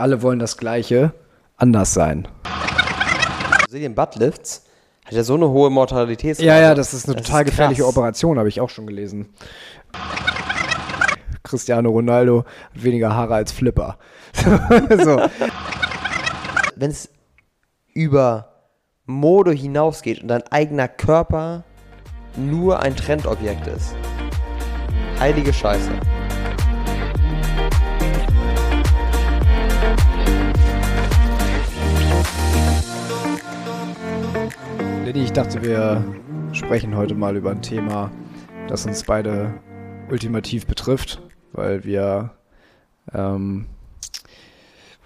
Alle wollen das Gleiche, anders sein. Seht ihr Buttlifts? Hat ja so eine hohe Mortalitätsrate. Ja, ja, das ist eine Das total ist gefährliche. Operation, habe ich auch schon gelesen. Cristiano Ronaldo hat weniger Haare als Flipper. so. Wenn es über Mode hinausgeht und dein eigener Körper nur ein Trendobjekt ist. Heilige Scheiße. Lenny, ich dachte, wir sprechen heute mal über ein Thema, das uns beide ultimativ betrifft, weil wir, ähm,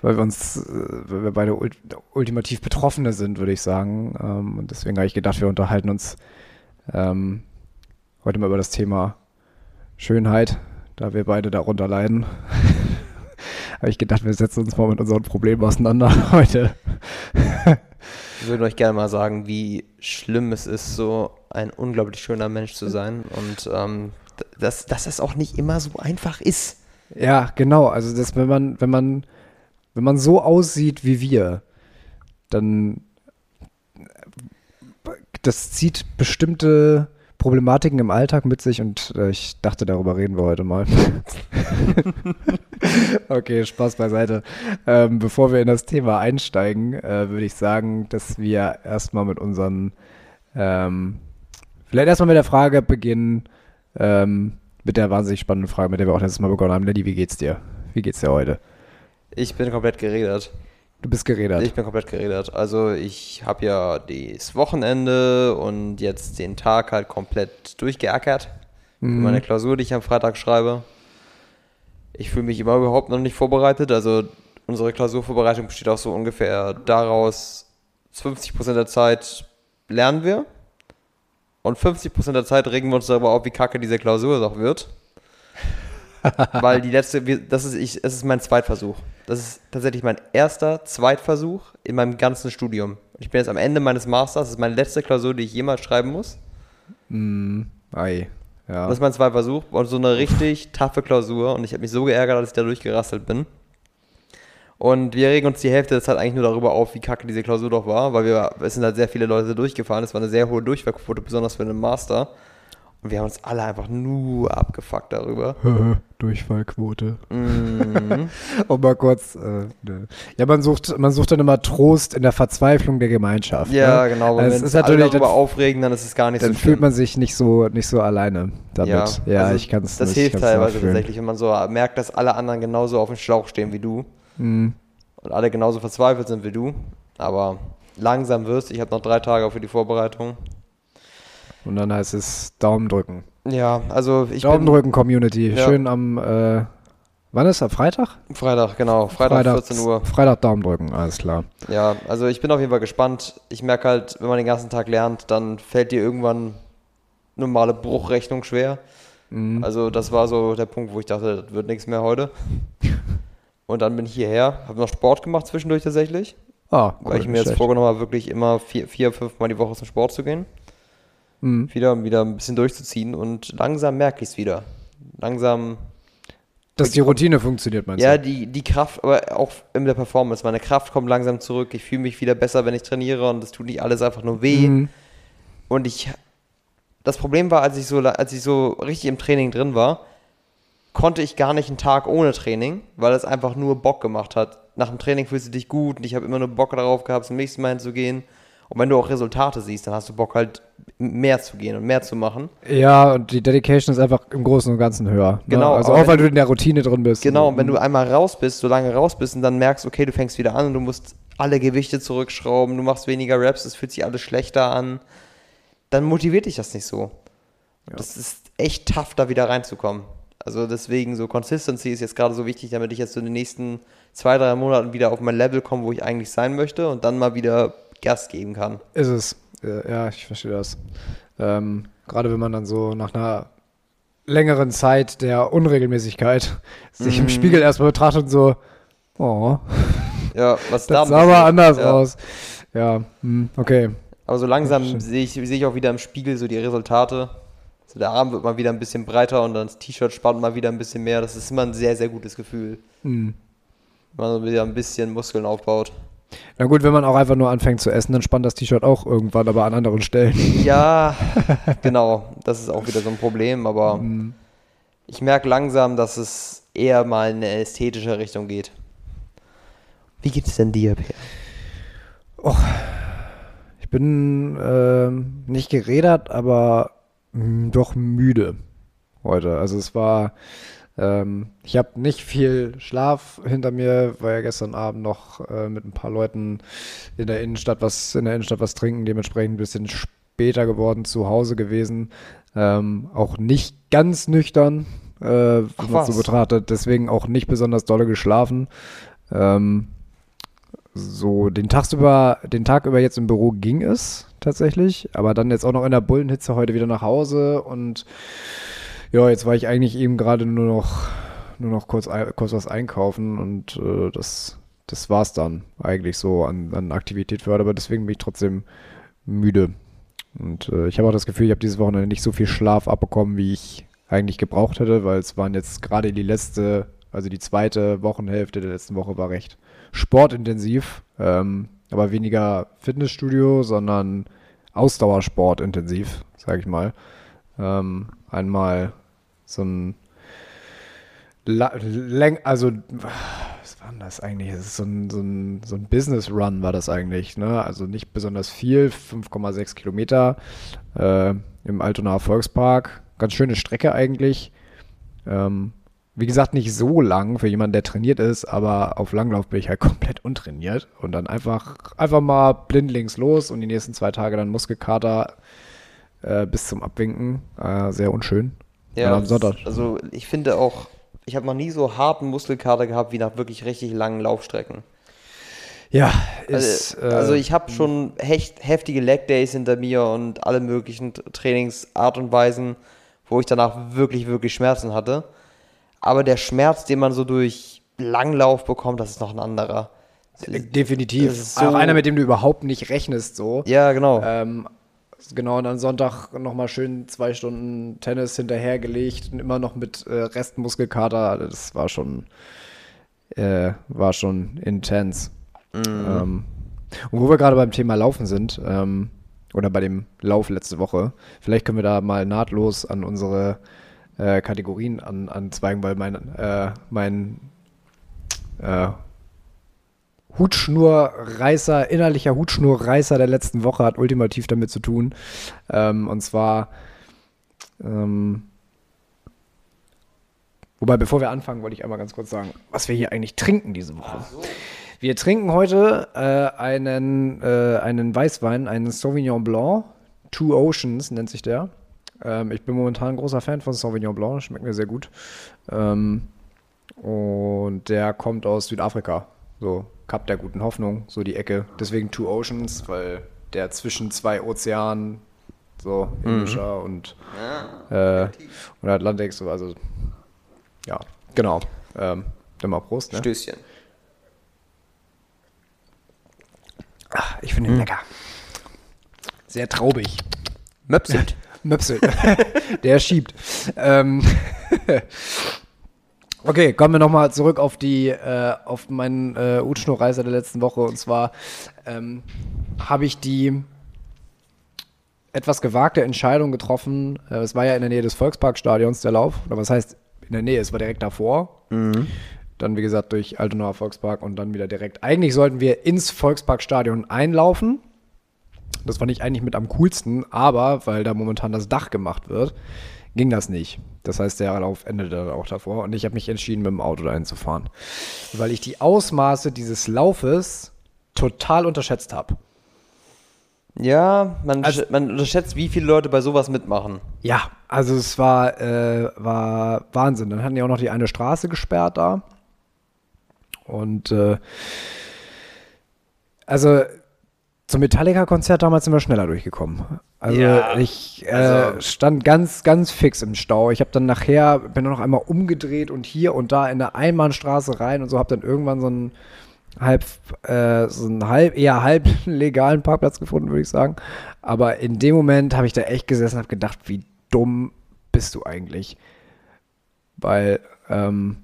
weil wir uns, äh, weil wir beide ult ultimativ Betroffene sind, würde ich sagen. Ähm, und deswegen habe ich gedacht, wir unterhalten uns ähm, heute mal über das Thema Schönheit, da wir beide darunter leiden. habe ich gedacht, wir setzen uns mal mit unseren Problemen auseinander heute. Würden euch gerne mal sagen, wie schlimm es ist, so ein unglaublich schöner Mensch zu sein und ähm, dass, dass es auch nicht immer so einfach ist. Ja, genau. Also das, wenn man, wenn man, wenn man so aussieht wie wir, dann das zieht bestimmte Problematiken im Alltag mit sich und äh, ich dachte, darüber reden wir heute mal. okay, Spaß beiseite. Ähm, bevor wir in das Thema einsteigen, äh, würde ich sagen, dass wir erstmal mit unseren, ähm, vielleicht erstmal mit der Frage beginnen, ähm, mit der wahnsinnig spannenden Frage, mit der wir auch letztes Mal begonnen haben. Lenny, wie geht's dir? Wie geht's dir heute? Ich bin komplett geredet. Du bist geredet. Ich bin komplett geredet. Also ich habe ja das Wochenende und jetzt den Tag halt komplett durchgeackert. Mhm. meine Klausur, die ich am Freitag schreibe. Ich fühle mich immer überhaupt noch nicht vorbereitet. Also unsere Klausurvorbereitung besteht auch so ungefähr daraus, 50% der Zeit lernen wir und 50% der Zeit regen wir uns darüber auf, wie kacke diese Klausur doch wird. Weil die letzte, das ist ich, es ist mein Zweitversuch. Das ist tatsächlich mein erster Zweitversuch in meinem ganzen Studium. Ich bin jetzt am Ende meines Masters, das ist meine letzte Klausur, die ich jemals schreiben muss. Mm, ei. Ja. Das ist mein Zweitversuch und so eine richtig taffe Klausur und ich habe mich so geärgert, dass ich da durchgerasselt bin. Und wir regen uns die Hälfte der Zeit eigentlich nur darüber auf, wie kacke diese Klausur doch war, weil wir, es sind halt sehr viele Leute durchgefahren, es war eine sehr hohe Durchfallquote, besonders für einen Master. Und wir haben uns alle einfach nur abgefuckt darüber. Durchfallquote. Mhm. Und mal kurz. Äh, ne. Ja, man sucht, man sucht dann immer Trost in der Verzweiflung der Gemeinschaft. ja, ne? genau. Also Wenn es ist alle natürlich- darüber dann- aufregen, dann ist es gar nicht Dann so fühlt schlimm. man sich nicht so, nicht so alleine damit. Ja, also ich kann es Das nicht, hilft teilweise tatsächlich, wenn man so merkt, dass alle anderen genauso auf dem Schlauch stehen wie du. Mhm. und alle genauso verzweifelt sind wie du. Aber langsam wirst Ich habe noch drei Tage für die Vorbereitung. Und dann heißt es Daumen drücken. Ja, also ich Daumen drücken, Community. Ja. Schön am, äh, wann ist das? Freitag? Freitag, genau. Freitag, 14 Uhr. Freitag Daumen drücken, alles klar. Ja, also ich bin auf jeden Fall gespannt. Ich merke halt, wenn man den ganzen Tag lernt, dann fällt dir irgendwann normale Bruchrechnung schwer. Mhm. Also das war so der Punkt, wo ich dachte, das wird nichts mehr heute. Und dann bin ich hierher, habe noch Sport gemacht zwischendurch tatsächlich, Ah, weil ich cool, mir jetzt schlecht. vorgenommen habe, wirklich immer vier, vier fünf Mal die Woche zum Sport zu gehen. Mhm. Wieder, wieder ein bisschen durchzuziehen und langsam merke ich es wieder. Langsam, Dass die Routine funktioniert, meinst ja, du? die, die Kraft, aber auch in der Performance. Meine Kraft kommt langsam zurück. Ich fühle mich wieder besser, wenn ich trainiere und es tut nicht alles einfach nur weh. Mhm. Und ich, das Problem war, als ich so, als ich so richtig im Training drin war, konnte ich gar nicht einen Tag ohne Training, weil es einfach nur Bock gemacht hat. Nach dem Training fühlst du dich gut und ich habe immer nur Bock darauf gehabt, zum nächsten Mal hinzugehen. Und wenn du auch Resultate siehst, dann hast du Bock halt mehr zu gehen und mehr zu machen. Ja, und die Dedication ist einfach im Großen und Ganzen höher. Ne? Genau, Also aber auch wenn weil du- in der Routine drin bist. Genau, und wenn du einmal raus bist, so lange raus bist und dann merkst, okay, du fängst wieder an und du musst alle Gewichte zurückschrauben, du machst weniger Reps, es fühlt sich alles schlechter an, dann motiviert dich das nicht so. Das ist echt tough, da wieder reinzukommen. Also deswegen so Consistency ist jetzt gerade so wichtig, damit ich jetzt so in den nächsten zwei, drei Monaten wieder auf mein Level komme, wo ich eigentlich sein möchte und dann mal wieder Gas geben kann. Ist es. Äh, Ja, ich verstehe das. Ähm, Gerade wenn man dann so nach einer längeren Zeit der Unregelmäßigkeit sich im Mhm. Spiegel erstmal betrachtet und so, oh, Ja, was das da sah aber anders ja. aus. Ja, hm, okay. Aber so langsam Stimmt. sehe ich, sehe ich auch wieder im Spiegel so die Resultate. So der Arm wird mal wieder ein bisschen breiter und dann das T-Shirt spannt mal wieder ein bisschen mehr. Das ist immer ein sehr, sehr gutes Gefühl. Hm. wenn man wieder ein bisschen Muskeln aufbaut. Na gut, wenn man auch einfach nur anfängt zu essen, dann spannt das T-Shirt auch irgendwann, aber an anderen Stellen. Ja, genau. Das ist auch wieder so ein Problem, aber Mhm. ich merke langsam, dass es eher mal in eine ästhetische Richtung geht. Wie geht's denn dir, Per? Ich bin ähm, nicht gerädert, aber mh, doch müde heute. Also es war, ähm, ich habe nicht viel Schlaf hinter mir, war ja gestern Abend noch äh, mit ein paar Leuten in der Innenstadt was in der Innenstadt was trinken, dementsprechend ein bisschen später geworden zu Hause gewesen. Ähm, auch nicht ganz nüchtern, äh, wenn man so betrachtet, deswegen auch nicht besonders dolle geschlafen. Ähm, so, den Tag über, den Tag über jetzt im Büro ging es tatsächlich, aber dann jetzt auch noch in der Bullenhitze heute wieder nach Hause und ja, jetzt war ich eigentlich eben gerade nur noch, nur noch kurz, kurz was einkaufen und äh, das, das war's dann eigentlich so an, an Aktivität für heute, aber deswegen bin ich trotzdem müde. Und äh, ich habe auch das Gefühl, ich habe dieses Wochenende nicht so viel Schlaf abbekommen, wie ich eigentlich gebraucht hätte, weil es waren jetzt gerade die letzte, also die zweite Wochenhälfte der letzten Woche war recht sportintensiv, ähm, aber weniger Fitnessstudio, sondern Ausdauersport intensiv, sage ich mal. Ähm, einmal so ein Läng also was war denn das eigentlich? Es ist so ein, so ein, so ein Business Run war das eigentlich, ne? Also nicht besonders viel, 5,6 Kilometer äh, im Altonaer Volkspark. Ganz schöne Strecke eigentlich. Ähm, wie gesagt, nicht so lang für jemanden, der trainiert ist, aber auf Langlauf bin ich halt komplett untrainiert. Und dann einfach, einfach mal blindlings los und die nächsten zwei Tage dann Muskelkater äh, bis zum Abwinken. Äh, sehr unschön. Ja, am Sonntag. also ich finde auch, ich habe noch nie so harten Muskelkater gehabt wie nach wirklich richtig langen Laufstrecken. Ja, ist. Also, also äh, ich habe schon hecht, heftige Leg Days hinter mir und alle möglichen Trainingsart und Weisen, wo ich danach wirklich, wirklich Schmerzen hatte. Aber der Schmerz, den man so durch Langlauf bekommt, das ist noch ein anderer. Definitiv. das ist auch so- einer, mit dem du überhaupt nicht rechnest, so. Ja, genau. Ähm, genau, und am Sonntag nochmal schön zwei Stunden Tennis hinterhergelegt und immer noch mit äh, Restmuskelkater. Das war schon, äh, war schon intens. Ähm, und wo wir gerade beim Thema Laufen sind, ähm, oder bei dem Lauf letzte Woche, vielleicht können wir da mal nahtlos an unsere äh, Kategorien an, anzweigen, weil mein, äh, mein äh, Hutschnurreißer, innerlicher Hutschnurreißer der letzten Woche hat ultimativ damit zu tun. Ähm, und zwar, ähm, wobei, bevor wir anfangen, wollte ich einmal ganz kurz sagen, was wir hier eigentlich trinken diese Woche. Wir trinken heute äh, einen, äh, einen Weißwein, einen Sauvignon Blanc. Two Oceans nennt sich der. Ähm, ich bin momentan ein großer Fan von Sauvignon Blanc, schmeckt mir sehr gut. Ähm, und der kommt aus Südafrika. So, Kap der guten Hoffnung, so die Ecke. Deswegen Two Oceans, weil der zwischen zwei Ozeanen, so Indischer und, äh, und Atlantik, so, also, ja, genau. Ähm, dann mal Prost, ne? Stößchen. Ah, ich finde ihn lecker. Sehr traubig. Möpselt. Möpsel. Der schiebt. Ähm, okay, kommen wir nochmal zurück auf die, äh, auf meinen äh, Utschnurreiser der letzten Woche. Und zwar ähm, habe ich die etwas gewagte Entscheidung getroffen. Äh, es war ja in der Nähe des Volksparkstadions der Lauf. Oder was heißt in der Nähe? Es war direkt davor. Dann, wie gesagt, durch Altonaer Volkspark und dann wieder direkt. Eigentlich sollten wir ins Volksparkstadion einlaufen. Das fand ich eigentlich mit am coolsten, aber weil da momentan das Dach gemacht wird, ging das nicht. Das heißt, der Lauf endete dann auch davor und ich habe mich entschieden, mit dem Auto dahin zu fahren. Weil ich die Ausmaße dieses Laufes total unterschätzt habe. Ja, man, Also- man unterschätzt, wie viele Leute bei sowas mitmachen. Ja, also es war, äh, war Wahnsinn. Dann hatten die auch noch die eine Straße gesperrt da. Und äh, also zum Metallica-Konzert damals sind wir schneller durchgekommen. Also Ja, ich äh, also- stand ganz, ganz fix im Stau. Ich habe dann nachher, bin dann noch einmal umgedreht und hier und da in eine Einbahnstraße rein und so habe dann irgendwann so einen halb, äh, so einen halb, eher halb legalen Parkplatz gefunden, würde ich sagen. Aber in dem Moment habe ich da echt gesessen und habe gedacht, wie dumm bist du eigentlich? Weil, ähm,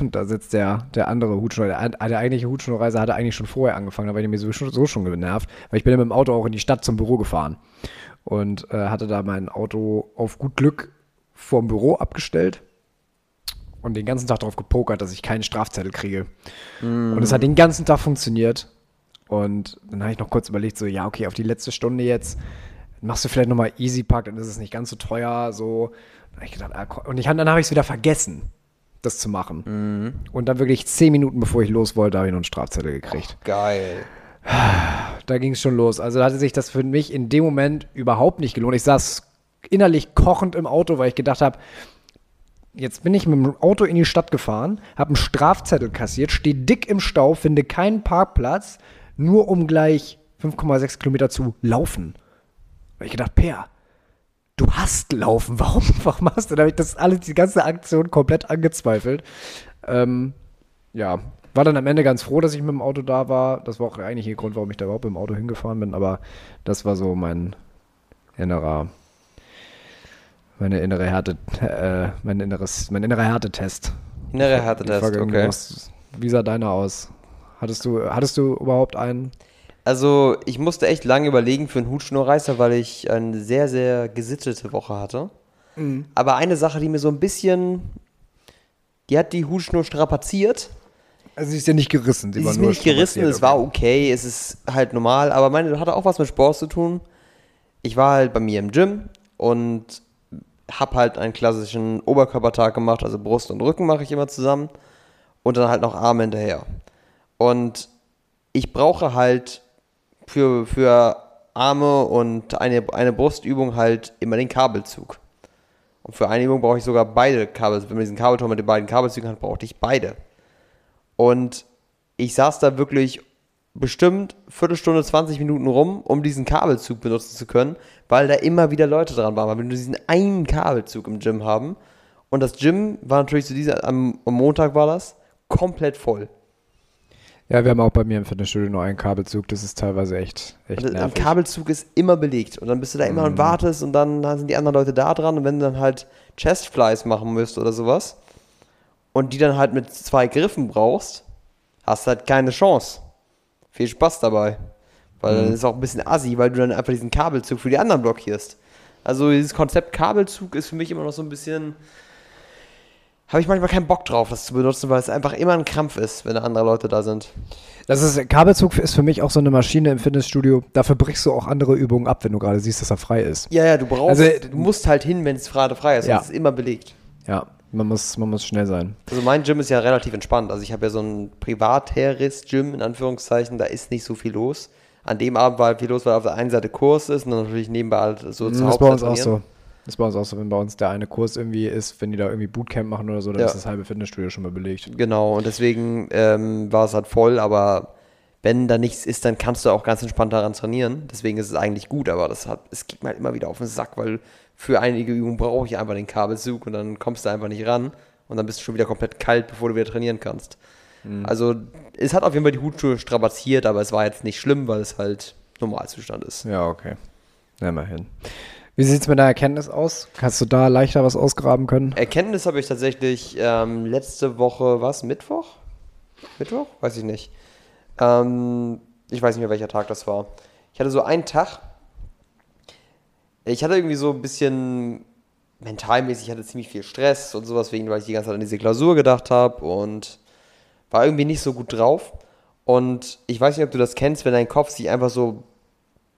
Und da sitzt der, der andere Hutschnurreiser. Der, der eigentliche Hutschnurreiser hatte eigentlich schon vorher angefangen, da war ich mir sowieso so schon genervt, weil ich bin ja mit dem Auto auch in die Stadt zum Büro gefahren und äh, hatte da mein Auto auf gut Glück vorm Büro abgestellt und den ganzen Tag darauf gepokert, dass ich keinen Strafzettel kriege. Und es hat den ganzen Tag funktioniert. Und dann habe ich noch kurz überlegt, so, ja, okay, auf die letzte Stunde jetzt machst du vielleicht nochmal Easy Pack, dann ist es nicht ganz so teuer, so. Dann hab ich gedacht, ah, und ich, dann habe ich es wieder vergessen, das zu machen. Und dann wirklich zehn Minuten bevor ich los wollte, habe ich noch einen Strafzettel gekriegt. Geil. Da ging es schon los. Also da hatte sich das für mich in dem Moment überhaupt nicht gelohnt. Ich saß innerlich kochend im Auto, weil ich gedacht habe, jetzt bin ich mit dem Auto in die Stadt gefahren, habe einen Strafzettel kassiert, stehe dick im Stau, finde keinen Parkplatz, nur um gleich 5,6 Kilometer zu laufen. Hab ich gedacht, Per, du hast laufen, warum, warum machst du? Da habe ich das alles, die ganze Aktion komplett angezweifelt. Ähm, ja, war dann am Ende ganz froh, dass ich mit dem Auto da war. Das war auch eigentlich der Grund, warum ich da überhaupt mit dem Auto hingefahren bin, aber das war so mein innerer, meine innere Härte, äh, mein inneres, mein innerer Härtetest. Innere Die Härtetest, okay. was- Wie sah deiner aus? Hattest du, hattest du überhaupt einen? Also, ich musste echt lange überlegen für einen Hutschnurreißer, weil ich eine sehr, sehr gesittete Woche hatte. Mhm. Aber eine Sache, die mir so ein bisschen. Die hat die Hutschnur strapaziert. Also sie ist ja nicht gerissen. Sie war ist mir nicht gerissen, es war okay. es ist halt normal, aber meine hatte auch was mit Sport zu tun. Ich war halt bei mir im Gym und hab halt einen klassischen Oberkörpertag gemacht, also Brust und Rücken mache ich immer zusammen und dann halt noch Arme hinterher. Und ich brauche halt für, für Arme und eine, eine Brustübung halt immer den Kabelzug. Und für eine Übung brauche ich sogar beide Kabel. Wenn man diesen Kabelturm mit den beiden Kabelzügen hat, brauchte ich beide. Und ich saß da wirklich bestimmt Viertelstunde, 20 Minuten rum, um diesen Kabelzug benutzen zu können, weil da immer wieder Leute dran waren. Weil wir nur diesen einen Kabelzug im Gym haben. Und das Gym war natürlich zu dieser, am, am Montag war das, komplett voll. Ja, wir haben auch bei mir im Fitnessstudio nur einen Kabelzug. Das ist teilweise echt, echt Also ein nervig. Kabelzug ist immer belegt. Und dann bist du da immer und wartest und dann, dann sind die anderen Leute da dran. Und wenn du dann halt Chestflies machen müsst oder sowas und die dann halt mit zwei Griffen brauchst, hast du halt keine Chance. Viel Spaß dabei. Weil dann ist es auch ein bisschen assi, weil du dann einfach diesen Kabelzug für die anderen blockierst. Also dieses Konzept Kabelzug ist für mich immer noch so ein bisschen. Habe ich manchmal keinen Bock drauf, das zu benutzen, weil es einfach immer ein Krampf ist, wenn andere Leute da sind. Das ist, Kabelzug ist für mich auch so eine Maschine im Fitnessstudio. Dafür brichst du auch andere Übungen ab, wenn du gerade siehst, dass er frei ist. Ja, ja, du brauchst, Also, du musst halt hin, wenn es gerade frei ist. Ja. Es ist immer belegt. Ja, man muss, man muss schnell sein. Also mein Gym ist ja relativ entspannt. Also ich habe ja so ein Privat-Terris-Gym in Anführungszeichen, da ist nicht so viel los. An dem Abend war halt viel los, weil auf der einen Seite Kurs ist und dann natürlich nebenbei halt so Das zur ist bei uns auch so. Das ist bei uns auch so, wenn bei uns der eine Kurs irgendwie ist, wenn die da irgendwie Bootcamp machen oder so, dann Ja. ist das halbe Fitnessstudio schon mal belegt. Genau, und deswegen ähm, war es halt voll, aber wenn da nichts ist, dann kannst du auch ganz entspannt daran trainieren. Deswegen ist es eigentlich gut, aber das hat, es geht mir halt immer wieder auf den Sack, weil für einige Übungen brauche ich einfach den Kabelzug und dann kommst du einfach nicht ran und dann bist du schon wieder komplett kalt, bevor du wieder trainieren kannst. Also es hat auf jeden Fall die Hutschuhe strapaziert, aber es war jetzt nicht schlimm, weil es halt Normalzustand ist. Ja, okay. Ja, immerhin. Wie sieht es mit deiner Erkenntnis aus? Hast du da leichter was ausgraben können? Erkenntnis habe ich tatsächlich ähm, letzte Woche, was, Mittwoch? Mittwoch? Weiß ich nicht. Ähm, ich weiß nicht mehr, welcher Tag das war. Ich hatte so einen Tag, ich hatte irgendwie so ein bisschen mentalmäßig, ich hatte ziemlich viel Stress und sowas, wegen, weil ich die ganze Zeit an diese Klausur gedacht habe und war irgendwie nicht so gut drauf. Und ich weiß nicht, ob du das kennst, wenn dein Kopf sich einfach so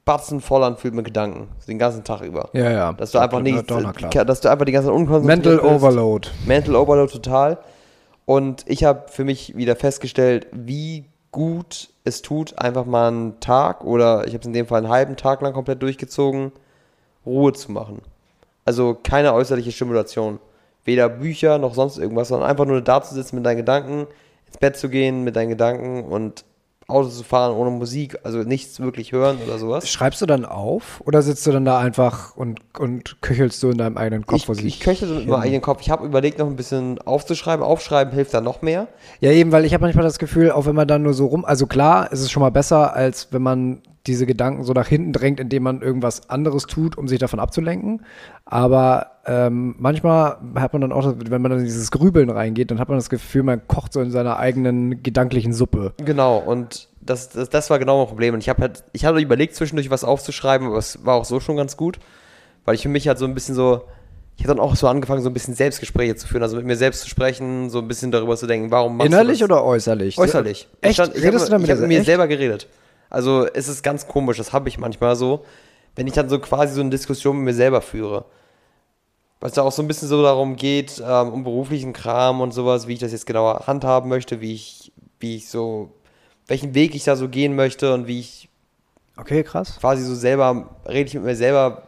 batzenvoll anfühlt mit Gedanken, den ganzen Tag über. Ja, ja. Dass du einfach nicht, dass du einfach die ganze Zeit unkonzentriert Mental bist. Overload. Mental Overload total. Und ich habe für mich wieder festgestellt, wie gut es tut, einfach mal einen Tag oder ich habe es in dem Fall einen halben Tag lang komplett durchgezogen, Ruhe zu machen. Also keine äußerliche Stimulation. Weder Bücher noch sonst irgendwas, sondern einfach nur da zu sitzen mit deinen Gedanken, ins Bett zu gehen mit deinen Gedanken und Auto zu fahren ohne Musik, also nichts wirklich hören oder sowas. Schreibst du dann auf oder sitzt du dann da einfach und, und köchelst du in deinem eigenen Kopf? Ich, ich köche so mit meinem eigenen Kopf. Ich habe überlegt, noch ein bisschen aufzuschreiben. Aufschreiben hilft dann noch mehr. Ja, eben, weil ich habe manchmal das Gefühl, auch wenn man dann nur so rum, also klar, es ist schon mal besser, als wenn man diese Gedanken so nach hinten drängt, indem man irgendwas anderes tut, um sich davon abzulenken. Aber ähm, manchmal hat man dann auch, wenn man dann in dieses Grübeln reingeht, dann hat man das Gefühl, man kocht so in seiner eigenen gedanklichen Suppe. Genau, und das, das, das war genau mein Problem. Und ich habe halt, ich hatte überlegt, zwischendurch was aufzuschreiben, aber es war auch so schon ganz gut, weil ich für mich halt so ein bisschen so, ich habe dann auch so angefangen, so ein bisschen Selbstgespräche zu führen, also mit mir selbst zu sprechen, so ein bisschen darüber zu denken, warum machst Innerlich du das? oder äußerlich? Äußerlich. Echt? Ich, stand, ich habe, habe mit mir echt? selber geredet. Also es ist ganz komisch, das habe ich manchmal so, wenn ich dann so quasi so eine Diskussion mit mir selber führe. Weil es da auch so ein bisschen so darum geht, ähm, um beruflichen Kram und sowas, wie ich das jetzt genauer handhaben möchte, wie ich, wie ich so, welchen Weg ich da so gehen möchte und wie ich Okay, krass. quasi so selber, rede ich mit mir selber,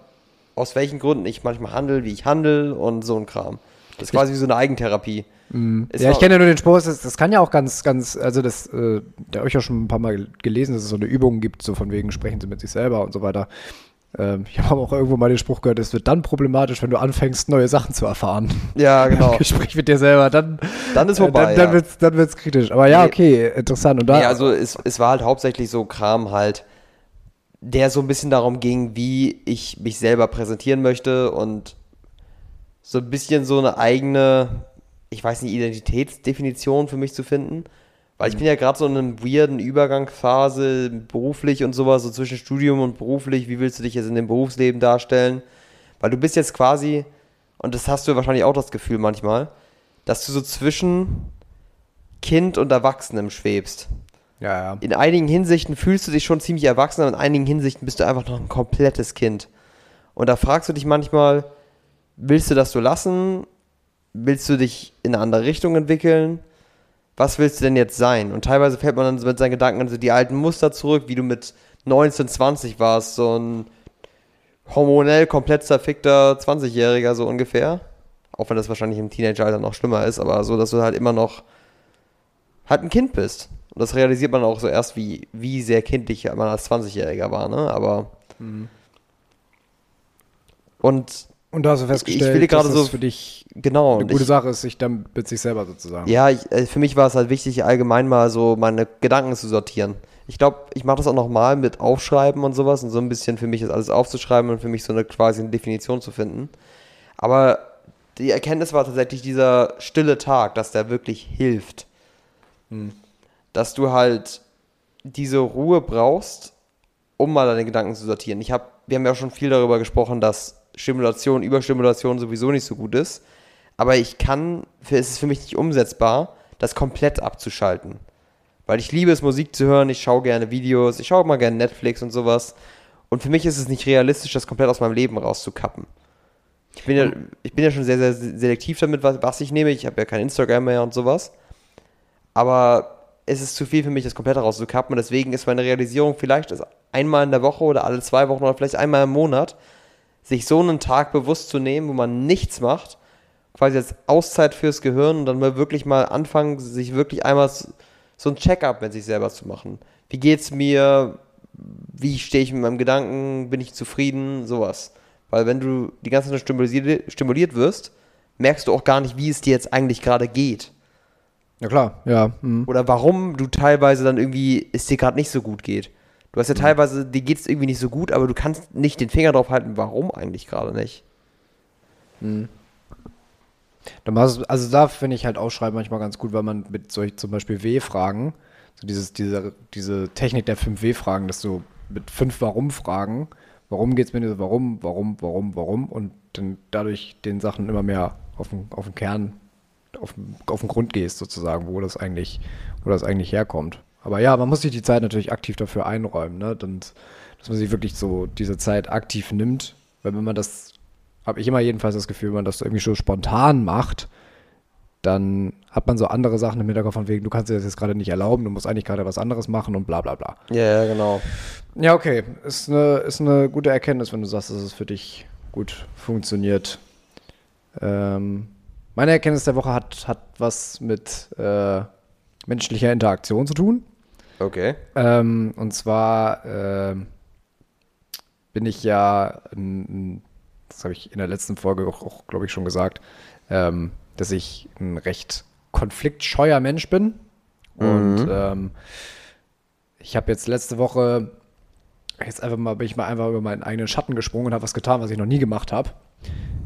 aus welchen Gründen ich manchmal handle, wie ich handle und so ein Kram. Das ist quasi wie so eine Eigentherapie. Mhm. ja, ich kenne ja nur den Spruch, das, das kann ja auch ganz, ganz, also das, äh, da habe ich ja schon ein paar Mal gel- gelesen, dass es so eine Übung gibt, so von wegen sprechen Sie mit sich selber und so weiter. Ähm, ich habe auch irgendwo mal den Spruch gehört, es wird dann problematisch, wenn du anfängst, neue Sachen zu erfahren. Ja, genau. Gespräch mit dir selber, dann, Dann ist äh, vorbei, dann, dann ja. wird's, dann wird's kritisch. Aber ja, okay, interessant. Und da, Nee, also es, es war halt hauptsächlich so Kram halt, der so ein bisschen darum ging, wie ich mich selber präsentieren möchte und so ein bisschen so eine eigene, ich weiß nicht, Identitätsdefinition für mich zu finden. Weil ich bin ja gerade so in einer weirden Übergangsphase, beruflich und sowas, so zwischen Studium und beruflich. Wie willst du dich jetzt in dem Berufsleben darstellen? Weil du bist jetzt quasi, und das hast du wahrscheinlich auch das Gefühl manchmal, dass du so zwischen Kind und Erwachsenem schwebst. ja, ja. In einigen Hinsichten fühlst du dich schon ziemlich erwachsen, aber in einigen Hinsichten bist du einfach noch ein komplettes Kind. Und da fragst du dich manchmal, willst du das so lassen? Willst du dich in eine andere Richtung entwickeln? Was willst du denn jetzt sein? Und teilweise fällt man dann so mit seinen Gedanken an so die alten Muster zurück, wie du mit 19, 20 warst, so ein hormonell komplett zerfickter 20-Jähriger so ungefähr. Auch wenn das wahrscheinlich im Teenageralter noch schlimmer ist, aber so, dass du halt immer noch halt ein Kind bist. Und das realisiert man auch so erst, wie, wie sehr kindlich man als 20-Jähriger war, ne? Aber. Und Und da hast du festgestellt, will gerade dass so- das für dich genau. eine gute ich, Sache ist, sich dann mit sich selber sozusagen. ja, ich, äh, für mich war es halt wichtig, allgemein mal so meine Gedanken zu sortieren. Ich glaube, ich mache das auch nochmal mit Aufschreiben und sowas und so ein bisschen für mich das alles aufzuschreiben und für mich so eine quasi eine Definition zu finden. Aber die Erkenntnis war tatsächlich dieser stille Tag, dass der wirklich hilft. Dass du halt diese Ruhe brauchst, um mal deine Gedanken zu sortieren. Ich hab, wir haben ja schon viel darüber gesprochen, dass Stimulation, Überstimulation sowieso nicht so gut ist. Aber ich kann, es ist für mich nicht umsetzbar, das komplett abzuschalten. Weil ich liebe es, Musik zu hören, ich schaue gerne Videos, ich schaue mal gerne Netflix und sowas. Und für mich ist es nicht realistisch, das komplett aus meinem Leben rauszukappen. Ich bin ja, ich bin ja schon sehr, sehr selektiv damit, was, was ich nehme. Ich habe ja kein Instagram mehr und sowas. Aber es ist zu viel für mich, das komplett rauszukappen. Und deswegen ist meine Realisierung vielleicht einmal in der Woche oder alle zwei Wochen oder vielleicht einmal im Monat, sich so einen Tag bewusst zu nehmen, wo man nichts macht, quasi als Auszeit fürs Gehirn und dann mal wirklich mal anfangen, sich wirklich einmal so ein Check-up mit sich selber zu machen. Wie geht's mir? Wie stehe ich mit meinem Gedanken? Bin ich zufrieden? Sowas. Weil wenn du die ganze Zeit stimuliert, stimuliert wirst, merkst du auch gar nicht, wie es dir jetzt eigentlich gerade geht. Ja klar, ja. mhm. Oder warum du teilweise dann irgendwie es dir gerade nicht so gut geht. Du hast ja teilweise, dir geht es irgendwie nicht so gut, aber du kannst nicht den Finger drauf halten, warum eigentlich gerade nicht. Dann machst du- Also da finde ich halt Ausschreiben manchmal ganz gut, weil man mit solch zum Beispiel W-Fragen, so dieses, diese, diese Technik der 5 W-Fragen, dass du mit fünf Warum-Fragen, warum geht es mir nicht so, warum, warum, warum, warum und dann dadurch den Sachen immer mehr auf den, auf den Kern, auf den, auf den Grund gehst sozusagen, wo das eigentlich, wo das eigentlich herkommt. Aber ja, man muss sich die Zeit natürlich aktiv dafür einräumen, ne? Dann, dass man sich wirklich so diese Zeit aktiv nimmt, weil wenn man das habe ich immer jedenfalls das Gefühl, wenn man das irgendwie so spontan macht, dann hat man so andere Sachen im Hinterkopf von wegen, du kannst dir das jetzt gerade nicht erlauben, du musst eigentlich gerade was anderes machen und bla bla bla. Ja, ja, genau. Ja, okay. Ist eine, ist eine gute Erkenntnis, wenn du sagst, dass es für dich gut funktioniert. Ähm, meine Erkenntnis der Woche hat, hat was mit äh, menschlicher Interaktion zu tun. Okay. Ähm, und zwar ähm, bin ich ja, das habe ich in der letzten Folge auch, auch glaube ich, schon gesagt, ähm, dass ich ein recht konfliktscheuer Mensch bin. Und ähm, ich habe jetzt letzte Woche jetzt einfach mal, bin ich mal einfach über meinen eigenen Schatten gesprungen und habe was getan, was ich noch nie gemacht habe.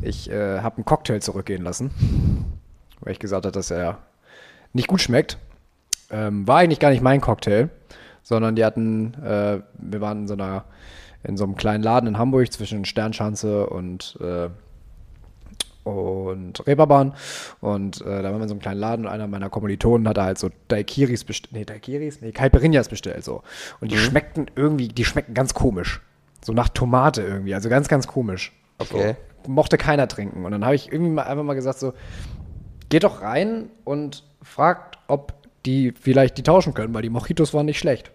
Ich äh, habe einen Cocktail zurückgehen lassen, weil ich gesagt habe, dass er nicht gut schmeckt. Ähm, war eigentlich gar nicht mein Cocktail, sondern die hatten, äh, wir waren in so einer, in so einem kleinen Laden in Hamburg zwischen Sternschanze und äh, und Reeperbahn und äh, da waren wir in so einem kleinen Laden und einer meiner Kommilitonen hatte halt so Daiquiris bestellt, nee, Daiquiris, nee, Caipirinhas bestellt so und die Mhm. schmeckten irgendwie, die schmeckten ganz komisch, so nach Tomate irgendwie, also ganz, ganz komisch. Okay. So, mochte keiner trinken und dann habe ich irgendwie mal einfach mal gesagt so, geht doch rein und fragt, ob die vielleicht die tauschen können, weil die Mojitos waren nicht schlecht.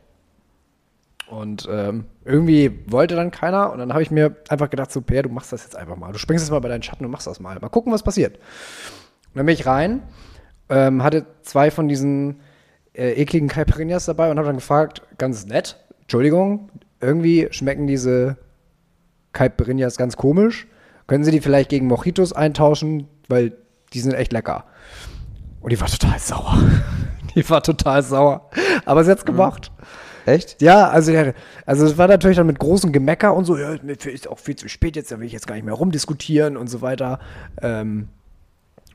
Und ähm, irgendwie wollte dann keiner und dann habe ich mir einfach gedacht, so, Per, du machst das jetzt einfach mal. Du springst jetzt mal bei deinen Schatten und machst das mal. Mal gucken, was passiert. Und dann bin ich rein, ähm, hatte zwei von diesen äh, ekligen Caipirinhas dabei und habe dann gefragt, ganz nett, Entschuldigung, irgendwie schmecken diese Caipirinhas ganz komisch. Können Sie die vielleicht gegen Mojitos eintauschen, weil die sind echt lecker. Und die war total sauer. Die war total sauer. Aber sie hat's gemacht. Echt? Ja, also, der, also es war natürlich dann mit großem Gemecker und so, ja, mir ist auch viel zu spät jetzt, da will ich jetzt gar nicht mehr rumdiskutieren und so weiter. Ähm,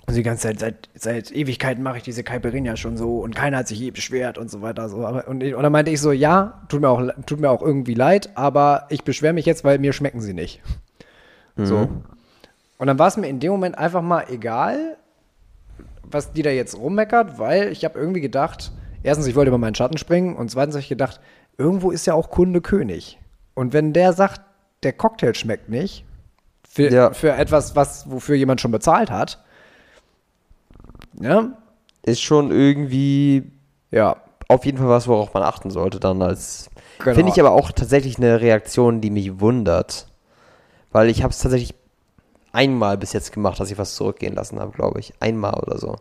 und die ganze Zeit, seit, seit Ewigkeiten mache ich diese Caipirinha schon so und keiner hat sich je beschwert und so weiter. So. Aber, und, und dann meinte ich so, ja, tut mir auch, tut mir auch irgendwie leid, aber ich beschwere mich jetzt, weil mir schmecken sie nicht. So. Und dann war es mir in dem Moment einfach mal egal, was die da jetzt rummeckert, weil ich habe irgendwie gedacht, erstens, ich wollte über meinen Schatten springen und zweitens habe ich gedacht, irgendwo ist ja auch Kunde König. Und wenn der sagt, der Cocktail schmeckt nicht, für, Ja. für etwas, was, wofür jemand schon bezahlt hat, ja, Ist schon irgendwie ja, auf jeden Fall was, worauf man achten sollte dann als. Genau. Finde ich aber auch tatsächlich eine Reaktion, die mich wundert. Weil ich habe es tatsächlich einmal bis jetzt gemacht, dass ich was zurückgehen lassen habe, glaube ich. Einmal oder so.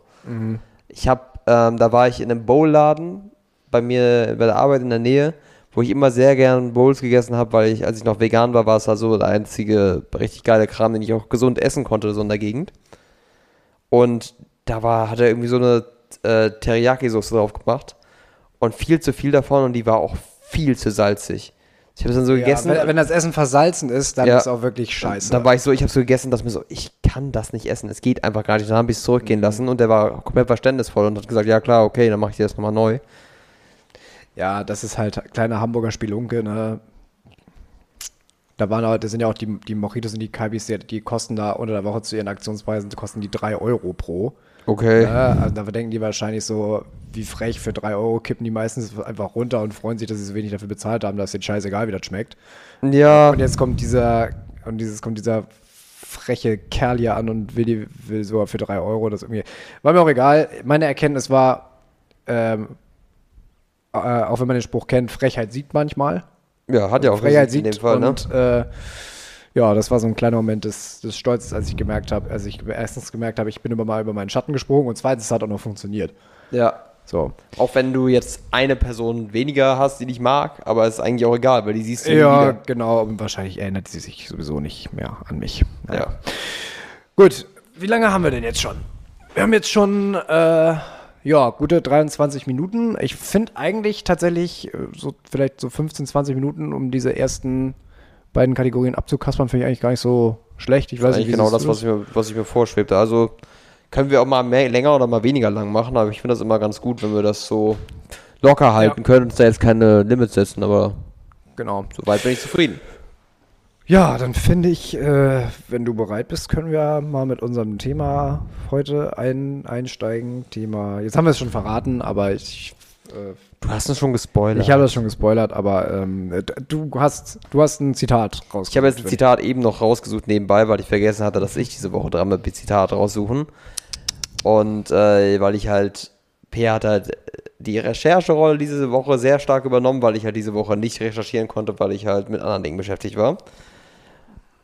Ich habe, ähm, da war ich in einem Bowl-Laden bei mir bei der Arbeit in der Nähe, wo ich immer sehr gern Bowls gegessen habe, weil ich, als ich noch vegan war, war es da so der einzige richtig geile Kram, den ich auch gesund essen konnte, so in der Gegend. Und da war, hat er irgendwie so eine äh, Teriyaki-Soße drauf gemacht. Und viel zu viel davon und die war auch viel zu salzig. Ich habe es dann so ja gegessen. wenn, wenn das Essen versalzen ist, dann Ja. ist auch wirklich scheiße. Dann war ich so, ich habe so gegessen, dass mir so, ich kann das nicht essen. Es geht einfach gar nicht. Dann habe ich es zurückgehen lassen und der war komplett verständnisvoll und hat gesagt, ja klar, okay, dann mache ich dir das nochmal neu. Ja, das ist halt kleine Hamburger Spielunke, ne? Da waren auch, das sind ja auch die, die Mojitos und die Kaibis, die, die kosten da unter der Woche zu ihren Aktionspreisen, kosten die 3 Euro pro. Okay. Ja, also da denken die wahrscheinlich so, wie frech, für 3 Euro kippen die meistens einfach runter und freuen sich, dass sie so wenig dafür bezahlt haben, dass denen scheißegal, wie das schmeckt. Ja, Und jetzt kommt dieser, und dieses kommt dieser freche Kerl hier an und will die, will sogar für 3 Euro das irgendwie. War mir auch egal. Meine Erkenntnis war, ähm, äh, auch wenn man den Spruch kennt, Frechheit sieht manchmal. ja, hat ja auch Frechheit sieht in dem Fall, ne? und äh, ja, das war so ein kleiner Moment des, des Stolzes, als ich gemerkt habe, als ich erstens gemerkt habe, ich bin immer mal über meinen Schatten gesprungen und zweitens es hat auch noch funktioniert. Ja. So. Auch wenn du jetzt eine Person weniger hast, die dich mag, aber es ist eigentlich auch egal, weil die siehst du Ja, wieder. genau. Und wahrscheinlich erinnert sie sich sowieso nicht mehr an mich. Naja. Ja. Gut, wie lange haben wir denn jetzt schon? Wir haben jetzt schon, äh, ja, gute 23 Minuten. Ich finde eigentlich tatsächlich äh, so vielleicht so 15, 20 Minuten, um diese ersten beiden Kategorien abzukaspern, finde ich eigentlich gar nicht so schlecht. Ich weiß eigentlich nicht, wie genau das, was ich, mir, was ich mir vorschwebte. Also können wir auch mal mehr, länger oder mal weniger lang machen, aber ich finde das immer ganz gut, wenn wir das so locker halten Ja. können und uns da jetzt keine Limits setzen, aber Genau. soweit bin ich zufrieden. Ja, dann finde ich, äh, wenn du bereit bist, können wir mal mit unserem Thema heute ein, einsteigen. Thema, jetzt haben wir es schon verraten, aber ich, äh, Du hast uns schon gespoilert. ich habe das schon gespoilert, aber ähm, du hast, du hast ein Zitat rausgesucht. Ich habe jetzt ein Zitat eben noch rausgesucht nebenbei, weil ich vergessen hatte, dass ich diese Woche dran bin, Zitat raussuchen. Und äh, weil ich halt, P hat halt die Rechercherolle diese Woche sehr stark übernommen, weil ich halt diese Woche nicht recherchieren konnte, weil ich halt mit anderen Dingen beschäftigt war.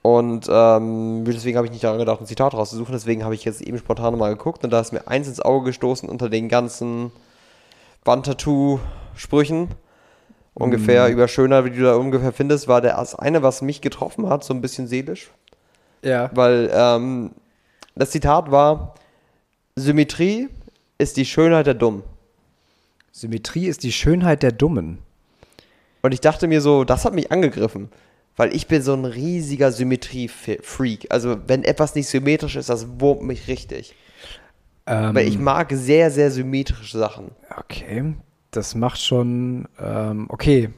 Und ähm, deswegen habe ich nicht daran gedacht, ein Zitat rauszusuchen. Deswegen habe ich jetzt eben spontan mal geguckt und da ist mir eins ins Auge gestoßen unter den ganzen Wandtattoo-Sprüchen. Ungefähr über Schönheit, wie du da ungefähr findest, war der das eine, was mich getroffen hat, so ein bisschen seelisch. Ja. Weil ähm, das Zitat war: Symmetrie ist die Schönheit der Dummen. Symmetrie ist die Schönheit der Dummen. Und ich dachte mir so, das hat mich angegriffen. Weil ich bin so ein riesiger Symmetrie-Freak. Also, wenn etwas nicht symmetrisch ist, das wurmt mich richtig. Ähm, Weil ich mag sehr, sehr symmetrische Sachen. Okay, das macht schon, ähm, okay.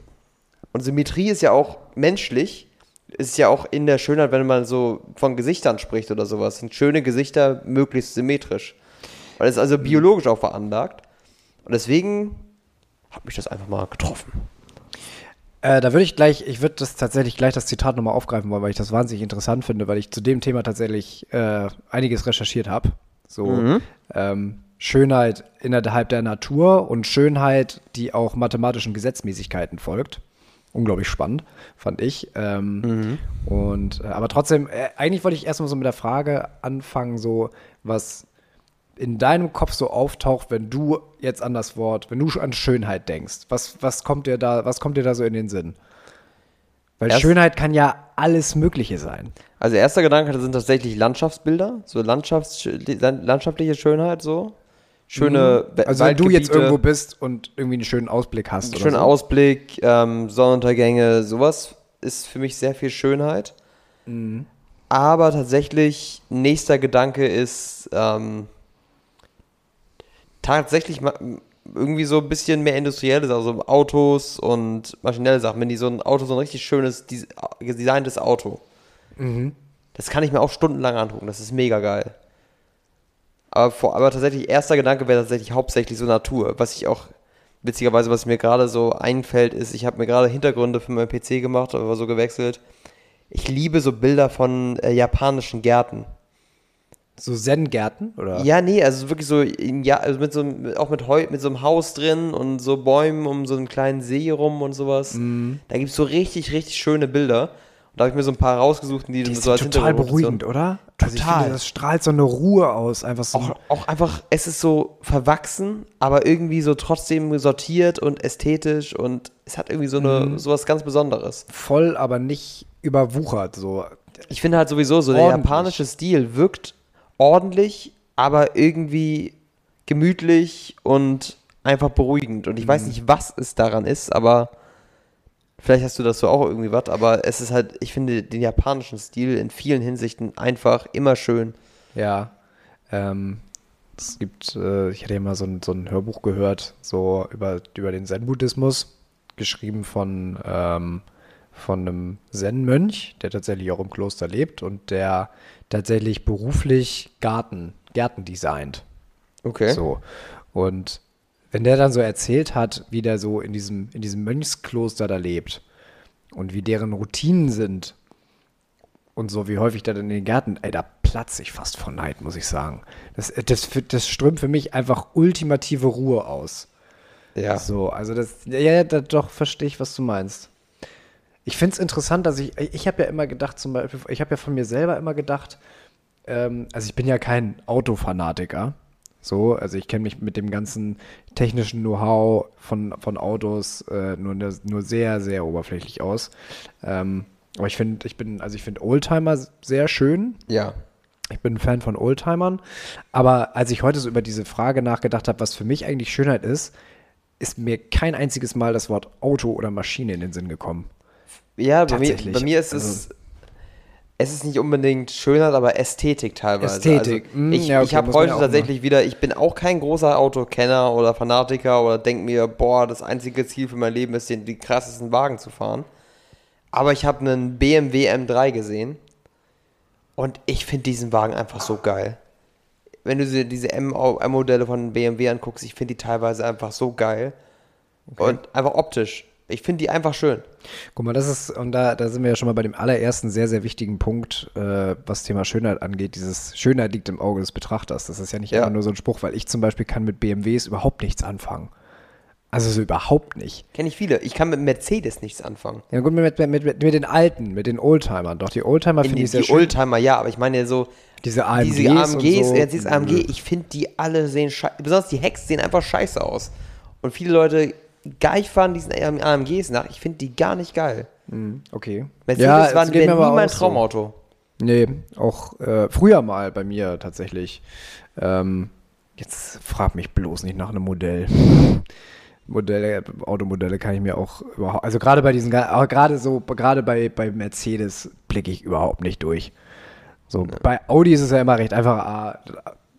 Und Symmetrie ist ja auch menschlich. Ist ja auch in der Schönheit, wenn man so von Gesichtern spricht oder sowas. Sind schöne Gesichter möglichst symmetrisch. Weil es ist also biologisch auch veranlagt. Und deswegen hat mich das einfach mal getroffen. Äh, da würde ich gleich, ich würde das tatsächlich gleich das Zitat nochmal aufgreifen wollen, weil ich das wahnsinnig interessant finde, weil ich zu dem Thema tatsächlich äh, einiges recherchiert habe. So Mhm. ähm, Schönheit innerhalb der Natur und Schönheit, die auch mathematischen Gesetzmäßigkeiten folgt. Unglaublich spannend, fand ich. Ähm, Und äh, aber trotzdem, äh, eigentlich wollte ich erstmal so mit der Frage anfangen, so was in deinem Kopf so auftaucht, wenn du jetzt an das Wort, wenn du an Schönheit denkst. Was, was kommt dir da, was kommt dir da so in den Sinn? Weil Erst- Schönheit kann ja alles Mögliche sein. Also erster Gedanke sind tatsächlich Landschaftsbilder, so Landschafts landschaftliche Schönheit so. Schöne Wa- Also wenn du jetzt irgendwo bist und irgendwie einen schönen Ausblick hast. oder schönen so. Ausblick, ähm, Sonnenuntergänge, sowas ist für mich sehr viel Schönheit. Mhm. Aber tatsächlich, nächster Gedanke ist ähm, tatsächlich irgendwie so ein bisschen mehr industrielles, also Autos und maschinelle Sachen. Wenn die so ein Auto, so ein richtig schönes, designtes Auto, Mhm. das kann ich mir auch stundenlang angucken. Das ist mega geil. Aber, vor, aber tatsächlich, erster Gedanke wäre tatsächlich hauptsächlich so Natur. Was ich auch, witzigerweise, was mir gerade so einfällt, ist, ich habe mir gerade Hintergründe für meinen PC gemacht, aber so gewechselt. Ich liebe so Bilder von äh, japanischen Gärten. So Zen-Gärten? Oder? Ja, nee, also wirklich so, in, ja, also mit so einem, auch mit, Heu, mit so einem Haus drin und so Bäumen um so einen kleinen See rum und sowas. Mhm. Da gibt es so richtig, richtig schöne Bilder. Da habe ich mir so ein paar rausgesucht, die, Die so als total beruhigend, oder? Also Total. finde, das strahlt so eine Ruhe aus. Einfach so. auch, auch einfach, es ist so verwachsen, aber irgendwie so trotzdem sortiert und ästhetisch und es hat irgendwie so eine, Mhm. sowas ganz Besonderes. voll, aber nicht überwuchert. So. Ich finde halt sowieso so, der japanische Stil wirkt ordentlich, aber irgendwie gemütlich und einfach beruhigend. Und ich weiß Mhm. nicht, was es daran ist, aber vielleicht hast du das so auch irgendwie was, aber es ist halt, ich finde den japanischen Stil in vielen Hinsichten einfach immer schön. Ja. Ähm, es gibt, äh, ich hatte ja mal so ein, so ein Hörbuch gehört, so über, über den Zen-Buddhismus, geschrieben von, ähm, von einem Zen-Mönch, der tatsächlich auch im Kloster lebt und der tatsächlich beruflich Garten, Gärten designt. Okay. So. Und wenn der dann so erzählt hat, wie der so in diesem, in diesem Mönchskloster da lebt und wie deren Routinen sind und so, wie häufig der dann in den Gärten, ey, da platze ich fast vor Neid, muss ich sagen. Das, das, das strömt für mich einfach ultimative Ruhe aus. Ja. So, also das, ja, ja, da, doch, verstehe ich, was du meinst. Ich finde es interessant, dass ich, ich habe ja immer gedacht, zum Beispiel, ich habe ja von mir selber immer gedacht, ähm, also ich bin ja kein Autofanatiker. So, also ich kenne mich mit dem ganzen technischen Know-how von, von Autos äh, nur, ne- nur sehr, sehr oberflächlich aus. Ähm, aber ich finde, ich bin, also ich finde Oldtimer sehr schön. Ja. Ich bin ein Fan von Oldtimern. Aber als ich heute so über diese Frage nachgedacht habe, was für mich eigentlich Schönheit ist, ist mir kein einziges Mal das Wort Auto oder Maschine in den Sinn gekommen. Ja, bei mir, bei mir ist es. Also- es ist nicht unbedingt Schönheit, aber Ästhetik teilweise. Ästhetik, Also ich ja, okay, ich habe heute tatsächlich wieder, ich bin auch kein großer Autokenner oder Fanatiker oder denke mir, boah, das einzige Ziel für mein Leben ist, den, die krassesten Wagen zu fahren. Aber ich habe einen BMW M3 gesehen und ich finde diesen Wagen einfach so geil. Wenn du dir diese M-Modelle von BMW anguckst, ich finde die teilweise einfach so geil. Und einfach optisch. Ich finde die einfach schön. Guck mal, das ist, und da, da sind wir ja schon mal bei dem allerersten sehr, sehr wichtigen Punkt, äh, was Thema Schönheit angeht. Dieses Schönheit liegt im Auge des Betrachters. Das ist ja nicht Ja. einfach nur so ein Spruch, weil ich zum Beispiel kann mit BMWs überhaupt nichts anfangen. Also so überhaupt nicht. Kenne ich viele. Ich kann mit Mercedes nichts anfangen. Ja gut, mit, mit, mit, mit den alten, mit den Oldtimern. Doch, die Oldtimer finde Die, ich sehr die schön. Oldtimer, ja, aber ich meine so, diese AMGs, diese AMGs, so. jetzt dieses AMG, ich finde die alle sehen scheiße, besonders die Hacks sehen einfach scheiße aus. Und viele Leute geil fahren diesen AMGs nach, ich finde die gar nicht geil. Mhm, Okay. Mercedes wäre aber nie mein auch so. Traumauto. Nee, auch äh, früher mal bei mir tatsächlich. Ähm, jetzt frag mich bloß nicht nach einem Modell. Modelle, Automodelle kann ich mir auch überhaupt, also gerade bei diesen, aber gerade so, gerade bei, bei Mercedes blicke ich überhaupt nicht durch. So, bei Audi ist es ja immer recht einfach A,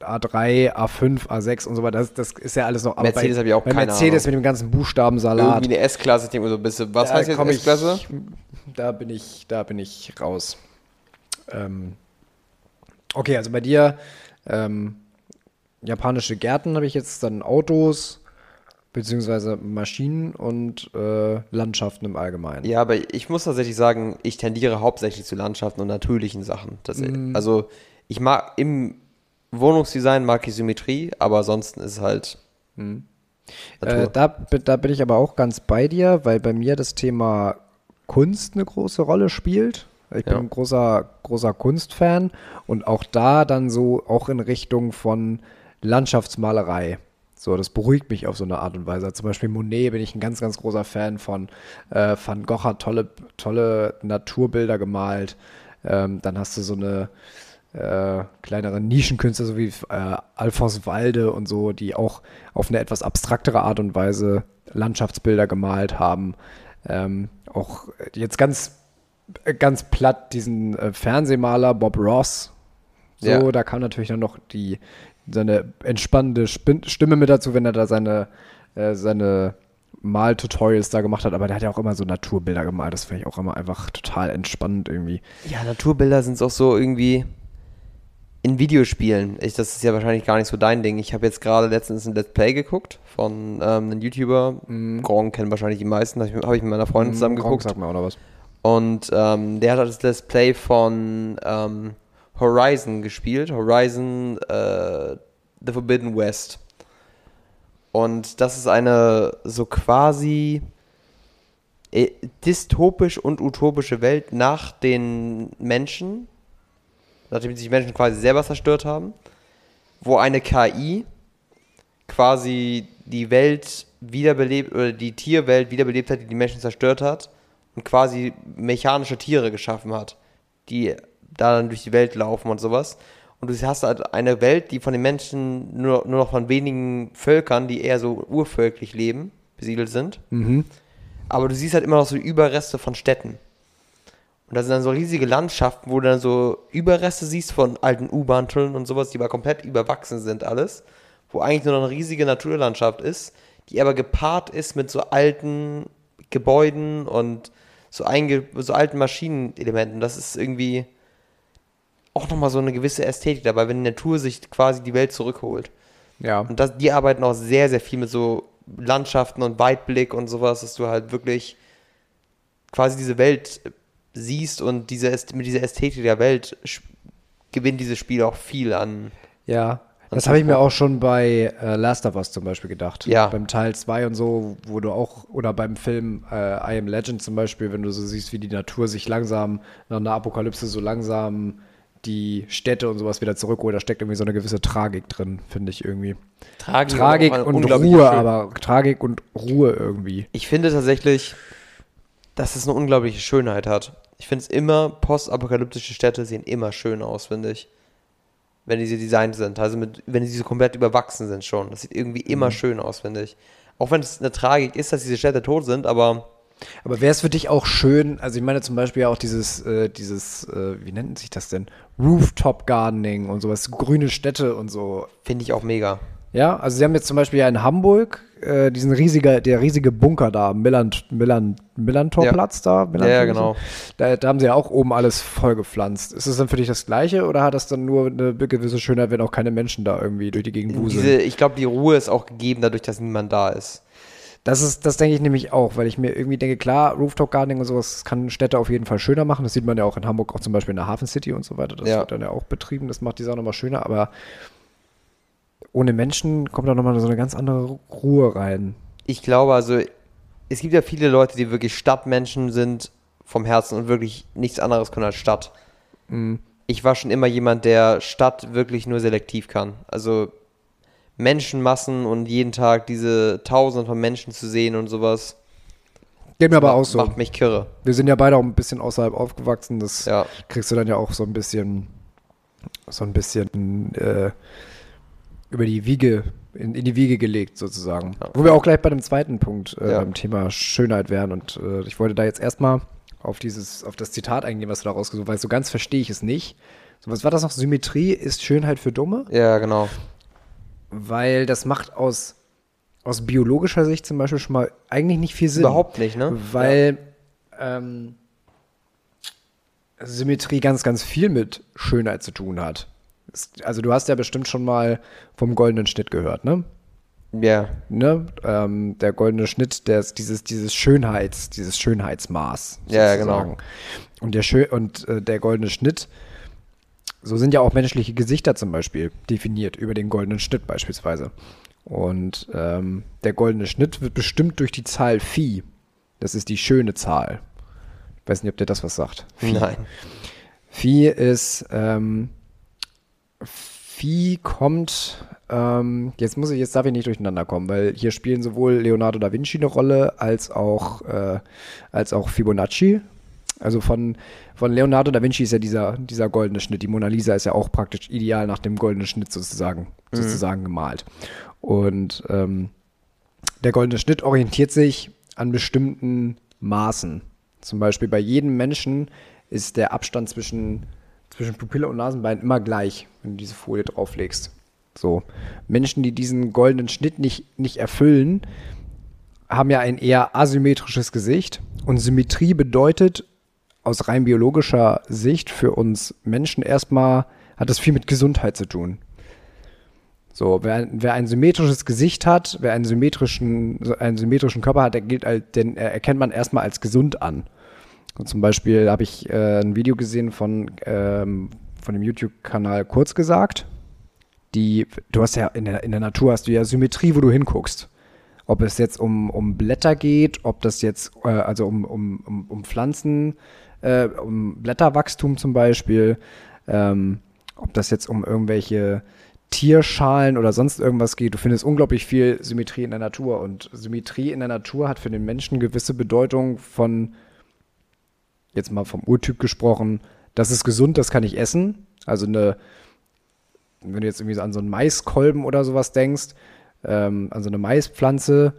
A3, A5, A6 und so weiter. Das, das ist ja alles noch. aber Mercedes bei, hab ich auch bei keine Mercedes Ahnung. mit dem ganzen Buchstabensalat. Irgendwie eine S-Klasse, ich denke mir so ein bisschen, was da heißt jetzt S-Klasse? Da bin ich, da bin ich raus. Ähm, okay, also bei dir ähm, japanische Gärten habe ich jetzt dann Autos beziehungsweise Maschinen und äh, Landschaften im Allgemeinen. Ja, aber ich muss tatsächlich sagen, ich tendiere hauptsächlich zu Landschaften und natürlichen Sachen. Das, Mhm. Also ich mag im Wohnungsdesign mag ich Symmetrie, aber ansonsten ist halt Natur. Äh, da, da bin ich aber auch ganz bei dir, weil bei mir das Thema Kunst eine große Rolle spielt. Ich bin Ja. ein großer, großer Kunstfan und auch da dann so auch in Richtung von Landschaftsmalerei. So, das beruhigt mich auf so eine Art und Weise. Zum Beispiel Monet bin ich ein ganz, ganz großer Fan von. Äh, Van Gogh hat tolle, tolle Naturbilder gemalt. Ähm, dann hast du so eine äh, kleinere Nischenkünstler, so wie äh, Alphonse Walde und so, die auch auf eine etwas abstraktere Art und Weise Landschaftsbilder gemalt haben. Ähm, auch jetzt ganz, ganz platt diesen äh, Fernsehmaler Bob Ross. So, Ja. da kam natürlich dann noch die, seine entspannende Stimme mit dazu, wenn er da seine, äh, seine Maltutorials da gemacht hat. Aber der hat ja auch immer so Naturbilder gemalt. Das finde ich auch immer einfach total entspannend irgendwie. Ja, Naturbilder sind auch so irgendwie in Videospielen. Ich, das ist ja wahrscheinlich gar nicht so dein Ding. Ich habe jetzt gerade letztens ein Let's Play geguckt von ähm, einem YouTuber. Gronk kennen wahrscheinlich die meisten. Habe ich, hab ich mit meiner Freundin zusammen Gronk geguckt. sagt mir auch noch was. Und ähm, der hat das Let's Play von ähm, Horizon gespielt. Horizon äh, The Forbidden West. Und das ist eine so quasi äh, dystopisch und utopische Welt nach den Menschen, nachdem sich die Menschen quasi selber zerstört haben, wo eine KI quasi die Welt wiederbelebt oder die Tierwelt wiederbelebt hat, die die Menschen zerstört hat und quasi mechanische Tiere geschaffen hat, die da dann durch die Welt laufen und sowas. Und du hast halt eine Welt, die von den Menschen nur, nur noch von wenigen Völkern, die eher so urvölklich leben, besiedelt sind. Aber du siehst halt immer noch so Überreste von Städten. Und da sind dann so riesige Landschaften, wo du dann so Überreste siehst von alten U-Bahn-Tunneln und sowas, die aber komplett überwachsen sind alles. Wo eigentlich nur noch eine riesige Naturlandschaft ist, die aber gepaart ist mit so alten Gebäuden und so, einge so alten Maschinenelementen. Das ist irgendwie auch nochmal so eine gewisse Ästhetik dabei, wenn die Natur sich quasi die Welt zurückholt. Ja. Und das, die arbeiten auch sehr, sehr viel mit so Landschaften und Weitblick und sowas, dass du halt wirklich quasi diese Welt siehst und diese, mit dieser Ästhetik der Welt gewinnt dieses Spiel auch viel an. Ja, das habe ich mir auch schon bei äh, Last of Us zum Beispiel gedacht. Ja. Beim Teil 2 und so, wo du auch, oder beim Film äh, I Am Legend zum Beispiel, wenn du so siehst, wie die Natur sich langsam nach einer Apokalypse so langsam die Städte und sowas wieder zurückholt, da steckt irgendwie so eine gewisse Tragik drin, finde ich irgendwie. Tragik, Tragik und Ruhe, Schön- aber Tragik und Ruhe irgendwie. Ich finde tatsächlich, dass es eine unglaubliche Schönheit hat. Ich finde es immer, postapokalyptische Städte sehen immer schön aus, finde ich. Wenn diese designt sind. Also mit, wenn sie so komplett überwachsen sind schon. Das sieht irgendwie Mhm. immer schön aus, finde ich. Auch wenn es eine Tragik ist, dass diese Städte tot sind, aber Aber wäre es für dich auch schön, also ich meine zum Beispiel auch dieses, äh, dieses, äh, wie nennt sich das denn? Rooftop Gardening und sowas, grüne Städte und so. finde ich auch mega. Ja, also sie haben jetzt zum Beispiel ja in Hamburg äh, diesen riesige, der riesige Bunker da, am Millant, Millant, Millantorplatz da. Millantor- Ja, ja, genau. Da, da haben sie ja auch oben alles vollgepflanzt. Ist das dann für dich das Gleiche oder hat das dann nur eine gewisse Schönheit, wenn auch keine Menschen da irgendwie durch die Gegend wuseln? Diese, ich glaube, die Ruhe ist auch gegeben dadurch, dass niemand da ist. Das ist, das denke ich nämlich auch, weil ich mir irgendwie denke, klar, Rooftop Gardening und sowas kann Städte auf jeden Fall schöner machen. Das sieht man ja auch in Hamburg, auch zum Beispiel in der Hafen City und so weiter. Das Ja. wird dann ja auch betrieben. Das macht die Sache nochmal schöner, aber ohne Menschen kommt da nochmal so eine ganz andere Ruhe rein. Ich glaube, also, es gibt ja viele Leute, die wirklich Stadtmenschen sind vom Herzen und wirklich nichts anderes können als Stadt. Ich war schon immer jemand, der Stadt wirklich nur selektiv kann. Also Menschenmassen und jeden Tag diese Tausende von Menschen zu sehen und sowas. Geht mir aber macht, auch so. Macht mich kirre. Wir sind ja beide auch ein bisschen außerhalb aufgewachsen. Das Ja. kriegst du dann ja auch so ein bisschen, so ein bisschen äh, über die Wiege in, in die Wiege gelegt sozusagen. Wo wir auch gleich bei dem zweiten Punkt äh, Ja. beim Thema Schönheit wären. Und äh, ich wollte da jetzt erstmal auf dieses, auf das Zitat eingehen, was du da rausgesucht hast, weil so ganz verstehe ich es nicht. So, was war das noch? Symmetrie ist Schönheit für Dumme? Ja, genau. Weil das macht aus, aus biologischer Sicht zum Beispiel schon mal eigentlich nicht viel Sinn. Überhaupt nicht, ne? Weil ähm, Symmetrie ganz, ganz viel mit Schönheit zu tun hat. Also du hast ja bestimmt schon mal vom goldenen Schnitt gehört, ne? Ja. ne? Ähm, der goldene Schnitt, der ist dieses, dieses Schönheits, dieses Schönheitsmaß. Ja, sozusagen. genau. Und der Schö und äh, der goldene Schnitt, so sind ja auch menschliche Gesichter zum Beispiel definiert über den goldenen Schnitt beispielsweise. Und ähm, der goldene Schnitt wird bestimmt durch die Zahl Phi. Das ist die schöne Zahl. Ich weiß nicht, ob dir das was sagt. Nein. Phi ist, ähm, Phi kommt, ähm, jetzt muss ich, jetzt darf ich nicht durcheinander kommen, weil hier spielen sowohl Leonardo da Vinci eine Rolle als auch, äh, als auch Fibonacci. Also von, von Leonardo da Vinci ist ja dieser, dieser goldene Schnitt. Die Mona Lisa ist ja auch praktisch ideal nach dem goldenen Schnitt sozusagen, sozusagen gemalt. Und ähm, der goldene Schnitt orientiert sich an bestimmten Maßen. Zum Beispiel bei jedem Menschen ist der Abstand zwischen, zwischen Pupille und Nasenbein immer gleich, wenn du diese Folie drauflegst. So. Menschen, die diesen goldenen Schnitt nicht, nicht erfüllen, haben ja ein eher asymmetrisches Gesicht. Und Symmetrie bedeutet aus rein biologischer Sicht für uns Menschen erstmal, hat das viel mit Gesundheit zu tun. So, wer, wer ein symmetrisches Gesicht hat, wer einen symmetrischen, einen symmetrischen Körper hat, der gilt den erkennt man erstmal als gesund an. Und zum Beispiel habe ich äh, ein Video gesehen von, ähm, von dem YouTube-Kanal Kurz gesagt. Die, du hast ja in der, in der Natur hast du ja Symmetrie, wo du hinguckst. Ob es jetzt um, um Blätter geht, ob das jetzt, äh, also um, um, um, um Pflanzen, äh, um Blätterwachstum zum Beispiel, ähm, ob das jetzt um irgendwelche Tierschalen oder sonst irgendwas geht. Du findest unglaublich viel Symmetrie in der Natur. Und Symmetrie in der Natur hat für den Menschen gewisse Bedeutung von, jetzt mal vom Urtyp gesprochen, das ist gesund, das kann ich essen. Also eine, wenn du jetzt irgendwie an so einen Maiskolben oder sowas denkst, ähm, an so eine Maispflanze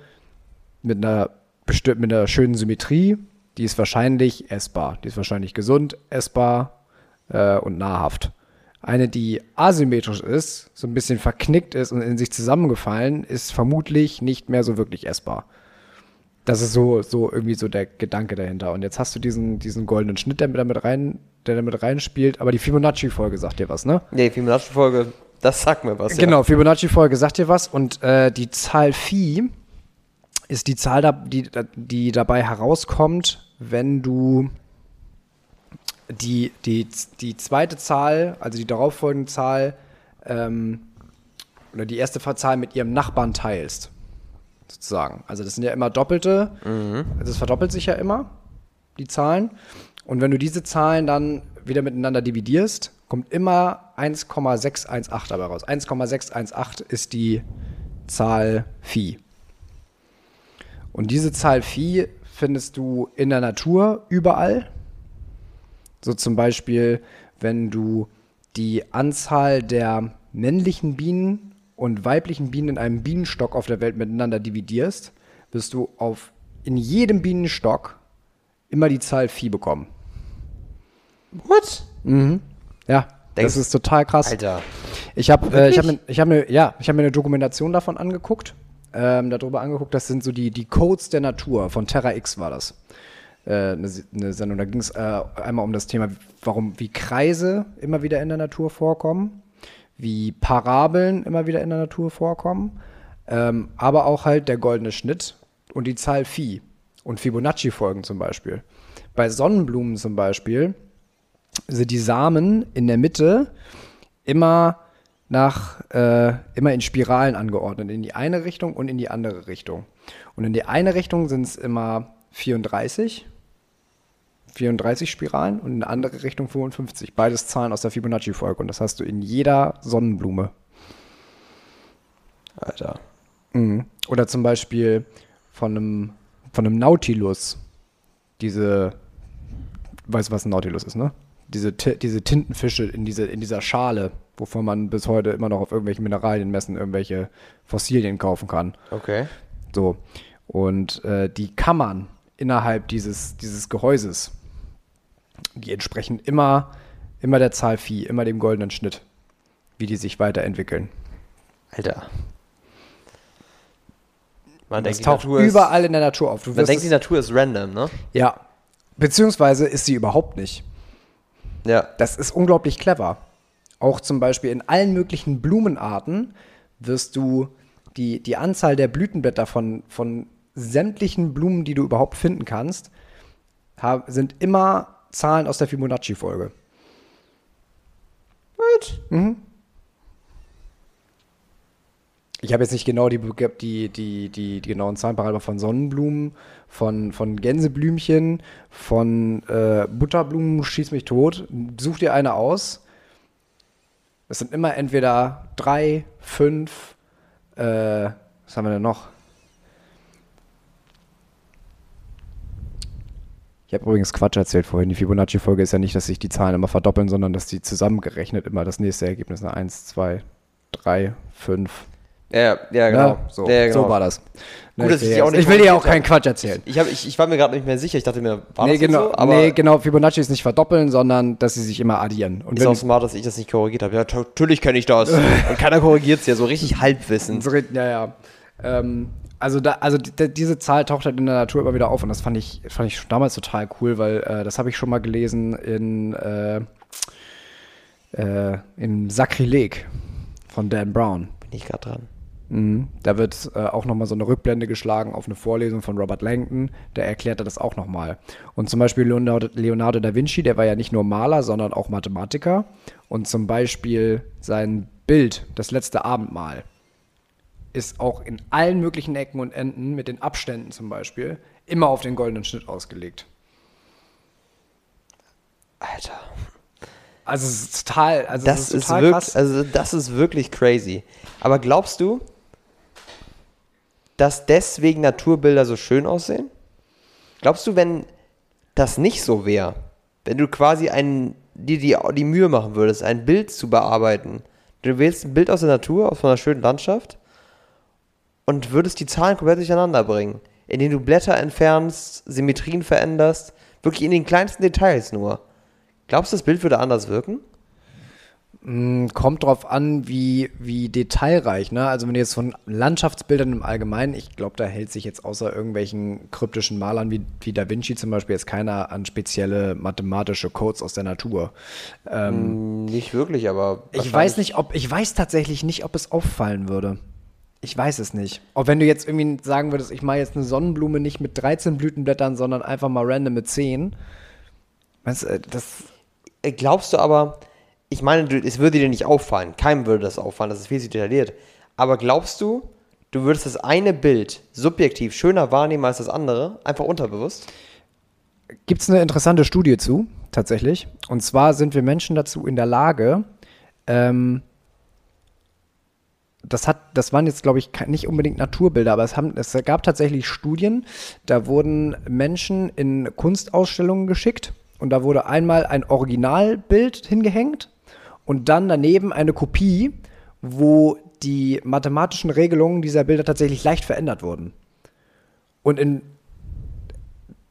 mit einer, mit einer schönen Symmetrie, die ist wahrscheinlich essbar. Die ist wahrscheinlich gesund, essbar äh, und nahrhaft. Eine, die asymmetrisch ist, so ein bisschen verknickt ist und in sich zusammengefallen, ist vermutlich nicht mehr so wirklich essbar. Das ist so, so irgendwie so der Gedanke dahinter. Und jetzt hast du diesen, diesen goldenen Schnitt, der damit rein, der damit reinspielt. Aber die Fibonacci-Folge sagt dir was, ne? Nee, die Fibonacci-Folge, das sagt mir was. Genau, Fibonacci-Folge sagt dir was. Und äh, die Zahl Phi ist die Zahl, die, die dabei herauskommt, wenn du die, die, die zweite Zahl, also die darauffolgende Zahl, ähm, oder die erste Zahl mit ihrem Nachbarn teilst. Sozusagen. Also das sind ja immer Doppelte. Also es verdoppelt sich ja immer, die Zahlen. Und wenn du diese Zahlen dann wieder miteinander dividierst, kommt immer 1,618 dabei raus. 1,618 ist die Zahl Phi. Und diese Zahl Phi findest du in der Natur überall. So zum Beispiel, wenn du die Anzahl der männlichen Bienen und weiblichen Bienen in einem Bienenstock auf der Welt miteinander dividierst, wirst du auf in jedem Bienenstock immer die Zahl Phi bekommen. What? Ja, Denkst- das ist total krass. Alter. Ich habe äh, ich hab mir, ich hab mir, ja, ich hab mir eine Dokumentation davon angeguckt, ähm, darüber angeguckt, das sind so die, die Codes der Natur, von Terra X war das. Äh, eine, eine Sendung, da ging es äh, einmal um das Thema, warum, wie Kreise immer wieder in der Natur vorkommen, wie Parabeln immer wieder in der Natur vorkommen, ähm, aber auch halt der goldene Schnitt und die Zahl Phi und Fibonacci-Folgen zum Beispiel. Bei Sonnenblumen zum Beispiel sind die Samen in der Mitte immer nach äh, immer in Spiralen angeordnet, in die eine Richtung und in die andere Richtung. Und in die eine Richtung sind es immer 34, 34 Spiralen und in die andere Richtung 55. Beides Zahlen aus der Fibonacci-Folge und das hast du in jeder Sonnenblume. Alter. Mhm. Oder zum Beispiel von einem, von einem Nautilus. Diese, weißt du, was ein Nautilus ist, ne? Diese, diese Tintenfische in, diese, in dieser Schale, wovon man bis heute immer noch auf irgendwelchen Mineralienmessen irgendwelche Fossilien kaufen kann. Okay. So. Und äh, die Kammern innerhalb dieses, dieses Gehäuses, die entsprechen immer, immer der Zahl Phi, immer dem goldenen Schnitt, wie die sich weiterentwickeln. Alter. Man Das denkt, die taucht Natur ist, überall in der Natur auf. Du man denkt, die Natur ist random, ne? ja. Beziehungsweise ist sie überhaupt nicht. Ja. Das ist unglaublich clever. Auch zum Beispiel in allen möglichen Blumenarten wirst du die, die Anzahl der Blütenblätter von, von sämtlichen Blumen, die du überhaupt finden kannst, hab, sind immer Zahlen aus der Fibonacci-Folge. What? Ich habe jetzt nicht genau die, die, die, die, die genauen Zahlen parat, aber von Sonnenblumen, von, von Gänseblümchen, von äh, Butterblumen, schieß mich tot. Such dir eine aus. Es sind immer entweder drei, fünf, äh, was haben wir denn noch? Ich habe übrigens Quatsch erzählt vorhin. Die Fibonacci-Folge ist ja nicht, dass sich die Zahlen immer verdoppeln, sondern dass die zusammengerechnet immer das nächste Ergebnis eine 1, 2, 3, 5, Ja, ja, genau. Ne? So, ja, genau. so war das. Ne, Gut, dass ich, ich will auch nicht ich will dir auch keinen Quatsch erzählen. Ich, hab, ich, ich war mir gerade nicht mehr sicher. Ich dachte mir, war Nee das genau, so? Aber nee, genau, Fibonacci ist nicht verdoppeln, sondern dass sie sich immer addieren. Und ist auch smart, dass ich das nicht korrigiert habe. Ja, natürlich kenne ich das. Und keiner korrigiert es ja, so richtig halbwissend. so ja, ja. Ähm, also da, also die, diese Zahl taucht halt in der Natur immer wieder auf und das fand ich, fand ich schon damals total cool, weil äh, das habe ich schon mal gelesen in, äh, äh, in Sakrileg von Dan Brown. Bin ich gerade dran. Mhm. Da wird äh, auch nochmal so eine Rückblende geschlagen auf eine Vorlesung von Robert Langton. Der erklärte das auch nochmal. Und zum Beispiel Leonardo, Leonardo da Vinci, der war ja nicht nur Maler, sondern auch Mathematiker. Und zum Beispiel sein Bild, das letzte Abendmahl, ist auch in allen möglichen Ecken und Enden, mit den Abständen zum Beispiel, immer auf den goldenen Schnitt ausgelegt. Alter. Also es ist total, also Das, ist, ist total wirklich, krass. also das ist wirklich crazy. Aber glaubst du, dass deswegen Naturbilder so schön aussehen? Glaubst du, wenn das nicht so wäre, wenn du quasi ein, dir die, die Mühe machen würdest, ein Bild zu bearbeiten, du wählst ein Bild aus der Natur, aus einer schönen Landschaft und würdest die Zahlen komplett durcheinander bringen, indem du Blätter entfernst, Symmetrien veränderst, wirklich in den kleinsten Details nur. Glaubst du, das Bild würde anders wirken? Mm, Kommt drauf an, wie, wie detailreich, ne? Also wenn du jetzt von Landschaftsbildern im Allgemeinen, ich glaube, da hält sich jetzt außer irgendwelchen kryptischen Malern wie, wie Da Vinci zum Beispiel jetzt keiner an spezielle mathematische Codes aus der Natur. Hm, Nicht wirklich, aber. Ich weiß nicht, ob, ich weiß tatsächlich nicht, ob es auffallen würde. Ich weiß es nicht. Auch wenn du jetzt irgendwie sagen würdest, ich mache jetzt eine Sonnenblume nicht mit 13 Blütenblättern, sondern einfach mal random mit 10. Weißt du, das, Äh, Glaubst du aber, ich meine, du, es würde dir nicht auffallen. Keinem würde das auffallen, das ist viel zu detailliert. Aber glaubst du, du würdest das eine Bild subjektiv schöner wahrnehmen als das andere? Einfach unterbewusst? Gibt es eine interessante Studie zu, tatsächlich. Und zwar sind wir Menschen dazu in der Lage, ähm, das, hat, das waren jetzt, glaube ich, nicht unbedingt Naturbilder, aber es, haben, es gab tatsächlich Studien, da wurden Menschen in Kunstausstellungen geschickt und da wurde einmal ein Originalbild hingehängt und dann daneben eine Kopie, wo die mathematischen Regelungen dieser Bilder tatsächlich leicht verändert wurden. Und in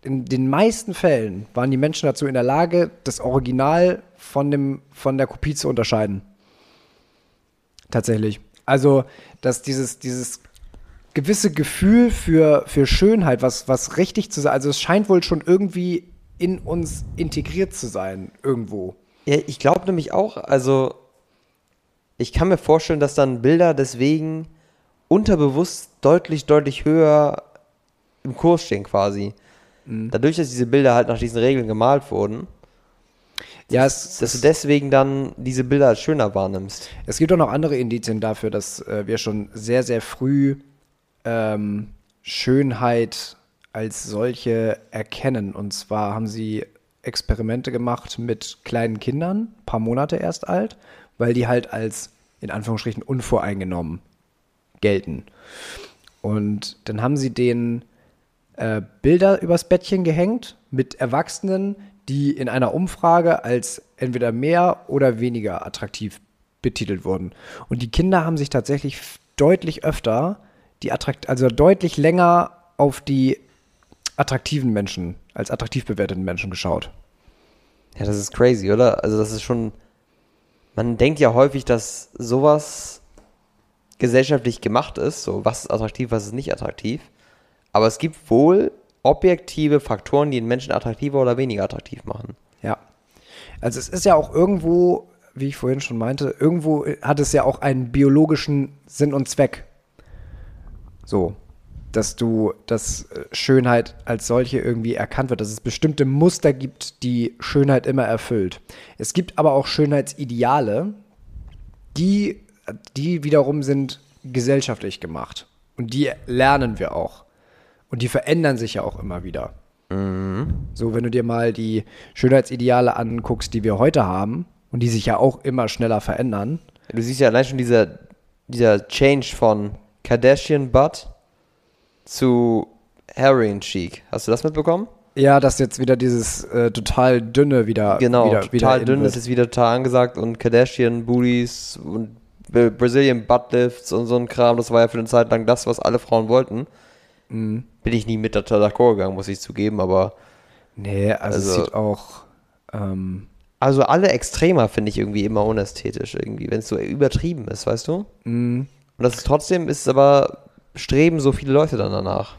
in den meisten Fällen waren die Menschen dazu in der Lage, das Original von, dem, von der Kopie zu unterscheiden. Tatsächlich. Also, dass dieses, dieses gewisse Gefühl für, für Schönheit, was, was richtig zu sein, also es scheint wohl schon irgendwie in uns integriert zu sein, irgendwo. Ja, ich glaube nämlich auch, also ich kann mir vorstellen, dass dann Bilder deswegen unterbewusst deutlich, deutlich höher im Kurs stehen quasi. Dadurch, dass diese Bilder halt nach diesen Regeln gemalt wurden, Ja, es, dass du deswegen dann diese Bilder als schöner wahrnimmst. Es gibt auch noch andere Indizien dafür, dass äh, wir schon sehr, sehr früh ähm, Schönheit als solche erkennen. Und zwar haben sie Experimente gemacht mit kleinen Kindern, ein paar Monate erst alt, weil die halt als in Anführungsstrichen unvoreingenommen gelten. Und dann haben sie denen äh, Bilder übers Bettchen gehängt mit Erwachsenen, die in einer Umfrage als entweder mehr oder weniger attraktiv betitelt wurden. Und die Kinder haben sich tatsächlich deutlich öfter, die attrakt also deutlich länger auf die attraktiven Menschen, als attraktiv bewerteten Menschen geschaut. Ja, das ist crazy, oder? Also das ist schon. Man denkt ja häufig, dass sowas gesellschaftlich gemacht ist, so was ist attraktiv, was ist nicht attraktiv. Aber es gibt wohl objektive Faktoren, die einen Menschen attraktiver oder weniger attraktiv machen. Ja. Also es ist ja auch irgendwo, wie ich vorhin schon meinte, irgendwo hat es ja auch einen biologischen Sinn und Zweck. So, dass du, dass äh, Schönheit als solche irgendwie erkannt wird, dass es bestimmte Muster gibt, die Schönheit immer erfüllt. Es gibt aber auch Schönheitsideale, die, die wiederum sind gesellschaftlich gemacht. Und die lernen wir auch. Und die verändern sich ja auch immer wieder. So, wenn du dir mal die Schönheitsideale anguckst, die wir heute haben und die sich ja auch immer schneller verändern. Du siehst ja allein schon dieser, dieser Change von Kardashian Butt zu Heroin Chic. Hast du das mitbekommen? Ja, dass jetzt wieder dieses äh, total dünne wieder Genau, wieder, total wieder dünn ist jetzt wieder total angesagt und Kardashian Booties und Bra- Brazilian Buttlifts und so ein Kram, das war ja für eine Zeit lang das, was alle Frauen wollten. Mhm. Bin ich nie mit d'accord gegangen, muss ich zugeben, aber Nee, also, es Also- sieht auch ähm, also alle Extremer finde ich irgendwie immer unästhetisch irgendwie, wenn es so übertrieben ist, weißt du? mh, Und das ist trotzdem ist es aber streben so viele Leute dann danach.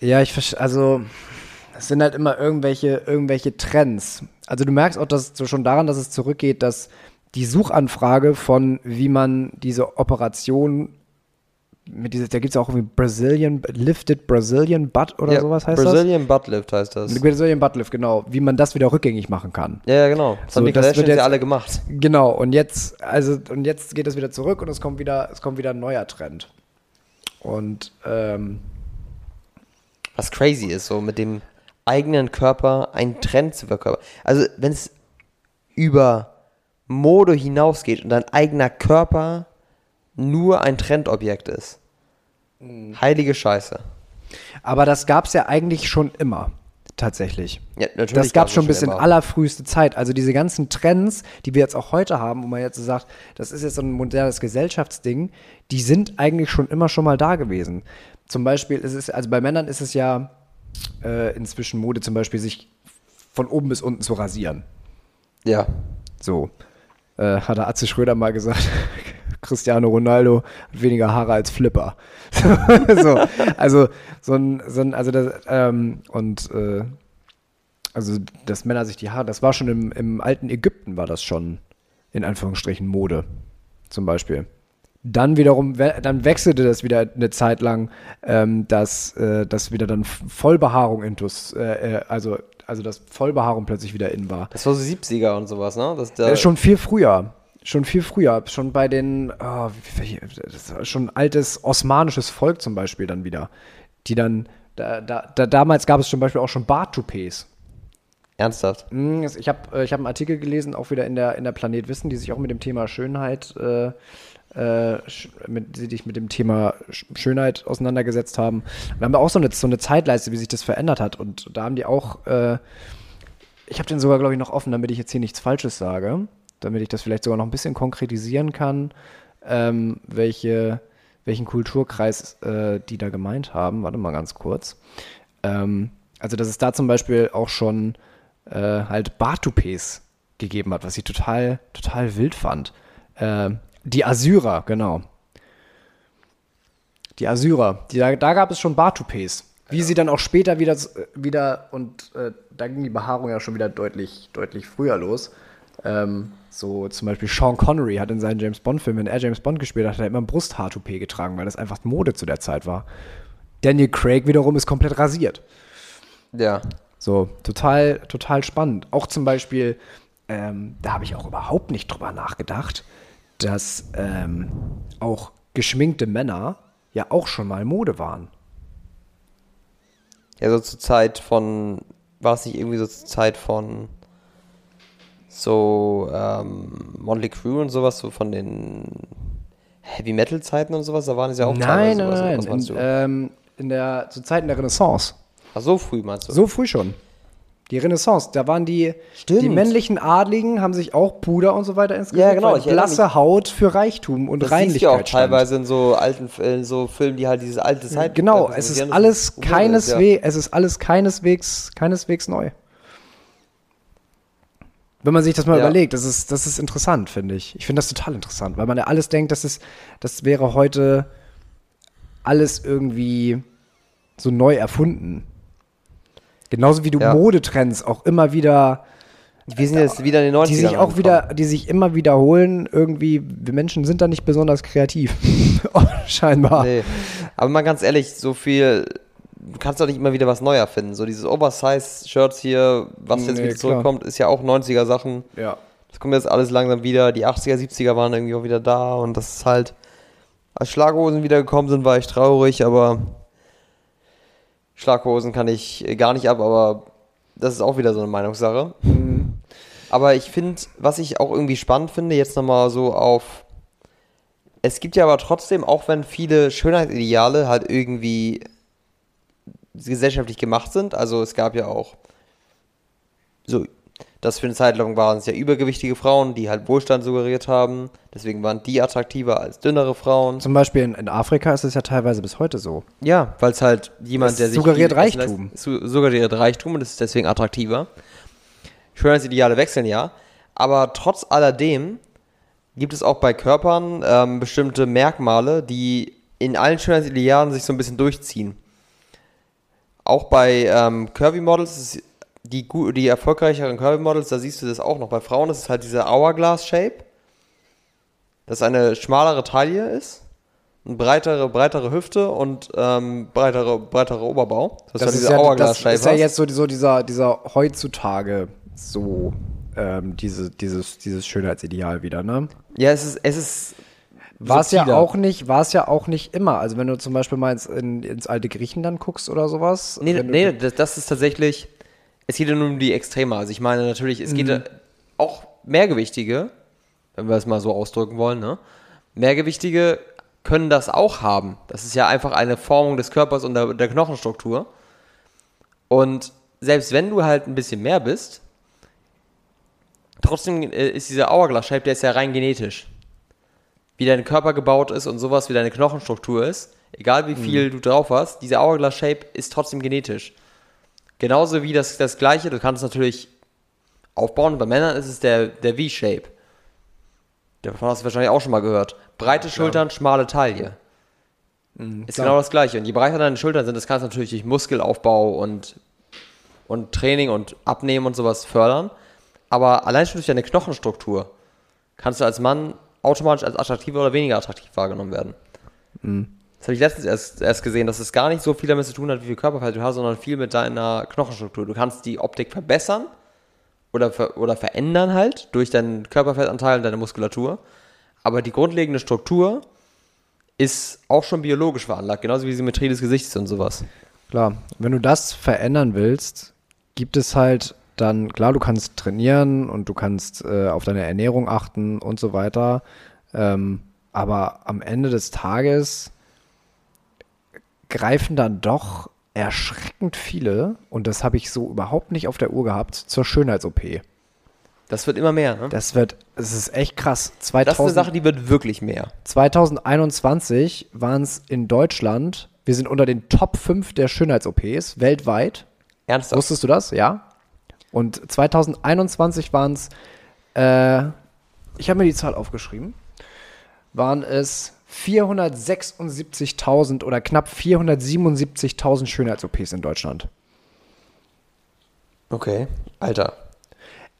Ja, ich verstehe, also es sind halt immer irgendwelche, irgendwelche Trends. Also du merkst auch dass so schon daran, dass es zurückgeht, dass die Suchanfrage von, wie man diese Operation mit dieser, da gibt es auch irgendwie Brazilian, Lifted Brazilian Butt oder Ja, sowas heißt Brazilian Buttlift heißt das. das? Brazilian Butt Lift, genau. Wie man das wieder rückgängig machen kann. Ja, ja, genau. Das So, haben die das Kardashians ja alle gemacht. Genau, und jetzt, also, und jetzt geht es wieder zurück und es kommt wieder, es kommt wieder ein neuer Trend. Und ähm, Was crazy ist, so mit dem eigenen Körper einen Trend zu verkörpern. Also, wenn es über Mode hinausgeht und dein eigener Körper nur ein Trendobjekt ist. Heilige Scheiße. aber das gab es ja eigentlich schon immer, tatsächlich. Ja, natürlich Das gab es gab's schon bis in immer. allerfrüheste Zeit. Also diese ganzen Trends, die wir jetzt auch heute haben, wo man jetzt so sagt, das ist jetzt so ein modernes Gesellschaftsding, die sind eigentlich schon immer schon mal da gewesen. Zum Beispiel ist es, also bei Männern ist es ja äh, inzwischen Mode, zum Beispiel sich von oben bis unten zu rasieren. Ja. So. Äh, hat der Atze Schröder mal gesagt, Cristiano Ronaldo hat weniger Haare als Flipper. so, also, so ein, so ein, also das, ähm, und, äh, also, dass Männer sich die Haare, das war schon im, im alten Ägypten, war das schon, in Anführungsstrichen, Mode, zum Beispiel. Dann wiederum, dann wechselte das wieder eine Zeit lang, ähm, dass, äh, dass wieder dann Vollbehaarung intus, äh, äh, also, also dass Vollbehaarung plötzlich wieder in war. Das war so 70er und sowas, ne? Das, da, Äh, schon viel früher. Schon viel früher. Schon bei den, oh, schon altes osmanisches Volk zum Beispiel dann wieder. Die dann, da, da, da, damals gab es zum Beispiel auch schon Barttoupets. Ernsthaft. Hm, es- Ich habe äh, ich hab einen Artikel gelesen, auch wieder in der, in der Planet Wissen, die sich auch mit dem Thema Schönheit, äh, äh, mit, die sich mit dem Thema Sch- Schönheit auseinandergesetzt haben. Wir haben da auch so eine, so eine Zeitleiste, wie sich das verändert hat. Und da haben die auch, äh, ich habe den sogar, glaube ich, noch offen, damit ich jetzt hier nichts Falsches sage, damit ich das vielleicht sogar noch ein bisschen konkretisieren kann, ähm, welche, welchen Kulturkreis äh, die da gemeint haben. Warte mal ganz kurz. Ähm, also, dass es da zum Beispiel auch schon äh, halt Bartupés gegeben hat, was ich total, total wild fand. Äh, die Assyrer, genau. Die Assyrer, die, da, da gab es schon Bartupés. Wie sie dann auch später wieder, äh, wieder und äh, da ging die Behaarung ja schon wieder deutlich, deutlich früher los. Ähm, so zum Beispiel Sean Connery hat in seinen James Bond-Filmen, wenn er James Bond gespielt hat, hat er immer ein Brusthaartoupé getragen, weil das einfach Mode zu der Zeit war. Daniel Craig wiederum ist komplett rasiert. Ja. So, total, total spannend. Auch zum Beispiel, ähm, da habe ich auch überhaupt nicht drüber nachgedacht, dass ähm, auch geschminkte Männer ja auch schon mal Mode waren. Ja, so zur Zeit von, war es nicht irgendwie so zur Zeit von so ähm, Motley Crue und sowas, so von den Heavy Metal Zeiten und sowas, da waren es ja auch nein, nein, nein. was meinst In, du? ähm, in der, zu Zeiten der Renaissance. Ach, so früh meinst du? So früh schon. Die Renaissance, da waren die, Stimmt. die männlichen Adligen, haben sich auch Puder und so weiter ins Ja, genau, ich blasse Haut für Reichtum und Das Reinlichkeit ja auch stand. teilweise in so alten in so Filmen, die halt diese alte Zeit Genau, es ist alles Das keineswegs, es ist alles keineswegs, keineswegs neu. Wenn man sich das mal Ja. überlegt, das ist, das ist interessant, finde ich. Ich finde das total interessant, weil man ja alles denkt, das ist, das wäre heute alles irgendwie so neu erfunden. Genauso wie du Ja. Modetrends auch immer wieder, Wir sind jetzt wieder in den 90ern. die sich auch angekommen. wieder, die sich immer wiederholen, irgendwie, wir Menschen sind da nicht besonders kreativ. Scheinbar. Nee. Aber mal ganz ehrlich, so viel. Du kannst doch nicht immer wieder was neu erfinden. So dieses Oversize-Shirts hier, was jetzt Nee, wieder klar. zurückkommt, ist ja auch 90er-Sachen. Ja. Das kommt jetzt alles langsam wieder. Die 80er, 70er waren irgendwie auch wieder da und das ist halt. Als Schlaghosen wieder gekommen sind, war ich traurig, aber Schlaghosen kann ich gar nicht ab, aber das ist auch wieder so eine Meinungssache. Aber ich finde, was ich auch irgendwie spannend finde, jetzt nochmal so auf. Es gibt ja aber trotzdem, auch wenn viele Schönheitsideale halt irgendwie gesellschaftlich gemacht sind, also es gab ja auch so, das für eine Zeit lang waren es ja übergewichtige Frauen, die halt Wohlstand suggeriert haben, deswegen waren die attraktiver als dünnere Frauen. Zum Beispiel in, in Afrika ist es ja teilweise bis heute so. Ja, weil es halt jemand, Das der sich suggeriert Reichtum. lässt, su suggeriert Reichtum und ist deswegen attraktiver. Schönheitsideale wechseln ja, aber trotz alledem gibt es auch bei Körpern ähm, bestimmte Merkmale, die in allen Schönheitsidealen sich so ein bisschen durchziehen. Auch bei ähm, Curvy-Models, ist die, die erfolgreicheren Curvy-Models, da siehst du das auch noch. Bei Frauen ist es halt dieser Hourglass-Shape, dass eine schmalere Taille ist, eine breitere, breitere Hüfte und ähm, breitere, breiterer Oberbau. Dass du halt ist diese ja, das ist ja jetzt so, so dieser, dieser heutzutage so ähm, diese, dieses, dieses Schönheitsideal wieder, ne? Ja, es ist, es ist War es ja auch nicht, war es ja auch nicht immer. Also wenn du zum Beispiel mal ins, in, ins alte Griechenland guckst oder sowas. Nee, nee das, das ist tatsächlich, es geht ja nur um die Extreme. Also ich meine natürlich, es Mhm. geht auch Mehrgewichtige, wenn wir es mal so ausdrücken wollen, ne? Mehrgewichtige können das auch haben. Das ist ja einfach eine Formung des Körpers und der, der Knochenstruktur. Und selbst wenn du halt ein bisschen mehr bist, trotzdem äh, ist dieser Hourglass-Shape, der ist ja rein genetisch. Wie dein Körper gebaut ist und sowas, wie deine Knochenstruktur ist, egal wie viel du drauf hast, dieser Hourglass-Shape ist trotzdem genetisch. Genauso wie das, das gleiche, du kannst natürlich aufbauen, bei Männern ist es der, der V-Shape. Davon hast du wahrscheinlich auch schon mal gehört. Breite Schultern, schmale Taille. ist klar. genau das gleiche. Und je breiter deine Schultern sind, das kannst du natürlich durch Muskelaufbau und, und Training und Abnehmen und sowas fördern. Aber allein schon durch deine Knochenstruktur kannst du als Mann automatisch als attraktiver oder weniger attraktiv wahrgenommen werden. Das habe ich letztens erst, erst gesehen, dass es gar nicht so viel damit zu tun hat, wie viel Körperfett du hast, sondern viel mit deiner Knochenstruktur. Du kannst die Optik verbessern oder, ver oder verändern halt durch deinen Körperfettanteil und deine Muskulatur. Aber die grundlegende Struktur ist auch schon biologisch veranlagt, genauso wie die Symmetrie des Gesichts und sowas. Klar, wenn du das verändern willst, gibt es halt dann, klar, du kannst trainieren und du kannst äh, auf deine Ernährung achten und so weiter. Ähm, aber am Ende des Tages greifen dann doch erschreckend viele, und das habe ich so überhaupt nicht auf der Uhr gehabt, zur Schönheits-OP. Das wird immer mehr, ne? Das wird, es ist echt krass. Das ist eine 2000, Sache, die wird wirklich mehr. 2021 waren es in Deutschland, wir sind unter den Top 5 der Schönheits-OPs weltweit. Ernsthaft. Wusstest du das? Ja. Und 2021 waren es, äh, ich habe mir die Zahl aufgeschrieben, waren es 476.000 oder knapp 477.000 Schönheits-OPs in Deutschland. Okay. Alter.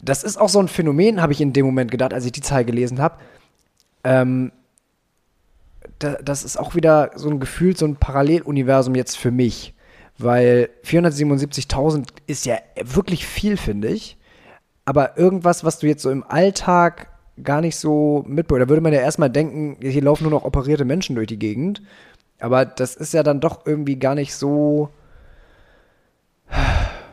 Das ist auch so ein Phänomen, habe ich in dem Moment gedacht, als ich die Zahl gelesen habe. Ähm, da, das ist auch wieder so ein Gefühl, so ein Paralleluniversum jetzt für mich. Weil 477.000 ist ja wirklich viel, finde ich. Aber irgendwas, was du jetzt so im Alltag gar nicht so mitbekommst, da würde man ja erstmal denken, hier laufen nur noch operierte Menschen durch die Gegend. Aber das ist ja dann doch irgendwie gar nicht so,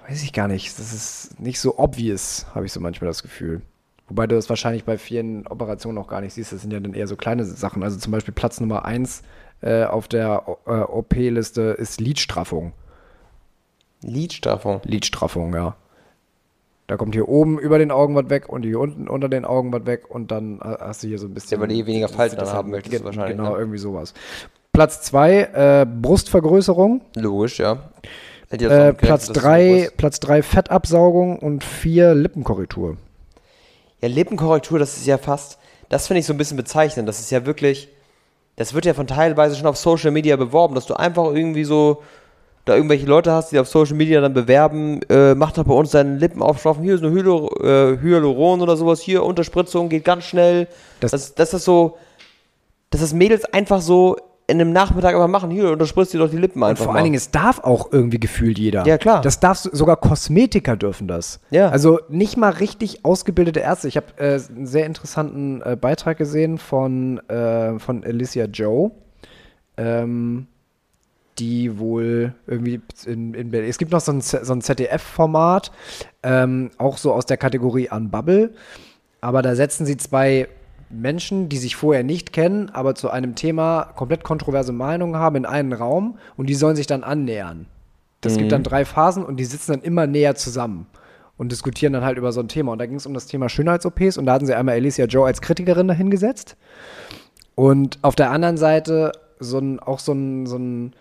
weiß ich gar nicht, das ist nicht so obvious, habe ich so manchmal das Gefühl. Wobei du das wahrscheinlich bei vielen Operationen auch gar nicht siehst. Das sind ja dann eher so kleine Sachen. Also zum Beispiel Platz Nummer 1 äh, auf der äh, OP-Liste ist Lidstraffung. Lidstraffung. Lidstraffung, ja. Da kommt hier oben über den Augen was weg und hier unten unter den Augen was weg und dann äh, hast du hier so ein bisschen. Ja, weil du eh weniger Falten das dann haben möchtest, wahrscheinlich, Genau, ne? irgendwie sowas. Platz zwei äh, Brustvergrößerung. Logisch, ja. Äh, Platz dass es so drei, ist. Platz drei Fettabsaugung und vier Lippenkorrektur. Ja, Lippenkorrektur, das ist ja fast, das finde ich so ein bisschen bezeichnend. Das ist ja wirklich, das wird ja von teilweise schon auf Social Media beworben, dass du einfach irgendwie so da irgendwelche Leute hast, die auf Social Media dann bewerben, äh, mach doch bei uns deine Lippen aufschlafen, hier ist eine Hyalo, äh, Hyaluron oder sowas, hier Unterspritzung, geht ganz schnell. Das- Das, dass das so, dass das Mädels einfach so in einem Nachmittag einfach machen, hier unterspritzt dir doch die Lippen Und einfach vor mal. allen Dingen, es darf auch irgendwie gefühlt jeder. Ja, klar. Das darf sogar Kosmetiker dürfen das. Ja. Also nicht mal richtig ausgebildete Ärzte. Ich habe äh, einen sehr interessanten äh, Beitrag gesehen von, äh, von Alicia Joe. Ähm, die wohl irgendwie in, in Berlin. Es gibt noch so ein, so ein ZDF-Format, ähm, auch so aus der Kategorie Unbubble. Aber da setzen sie zwei Menschen, die sich vorher nicht kennen, aber zu einem Thema komplett kontroverse Meinungen haben, in einen Raum und die sollen sich dann annähern. Das gibt dann drei Phasen und die sitzen dann immer näher zusammen und diskutieren dann halt über so ein Thema. Und da ging es um das Thema Schönheits-OPs und da hatten sie einmal Alicia Joe als Kritikerin dahingesetzt. Und auf der anderen Seite so ein, auch so ein, so ein,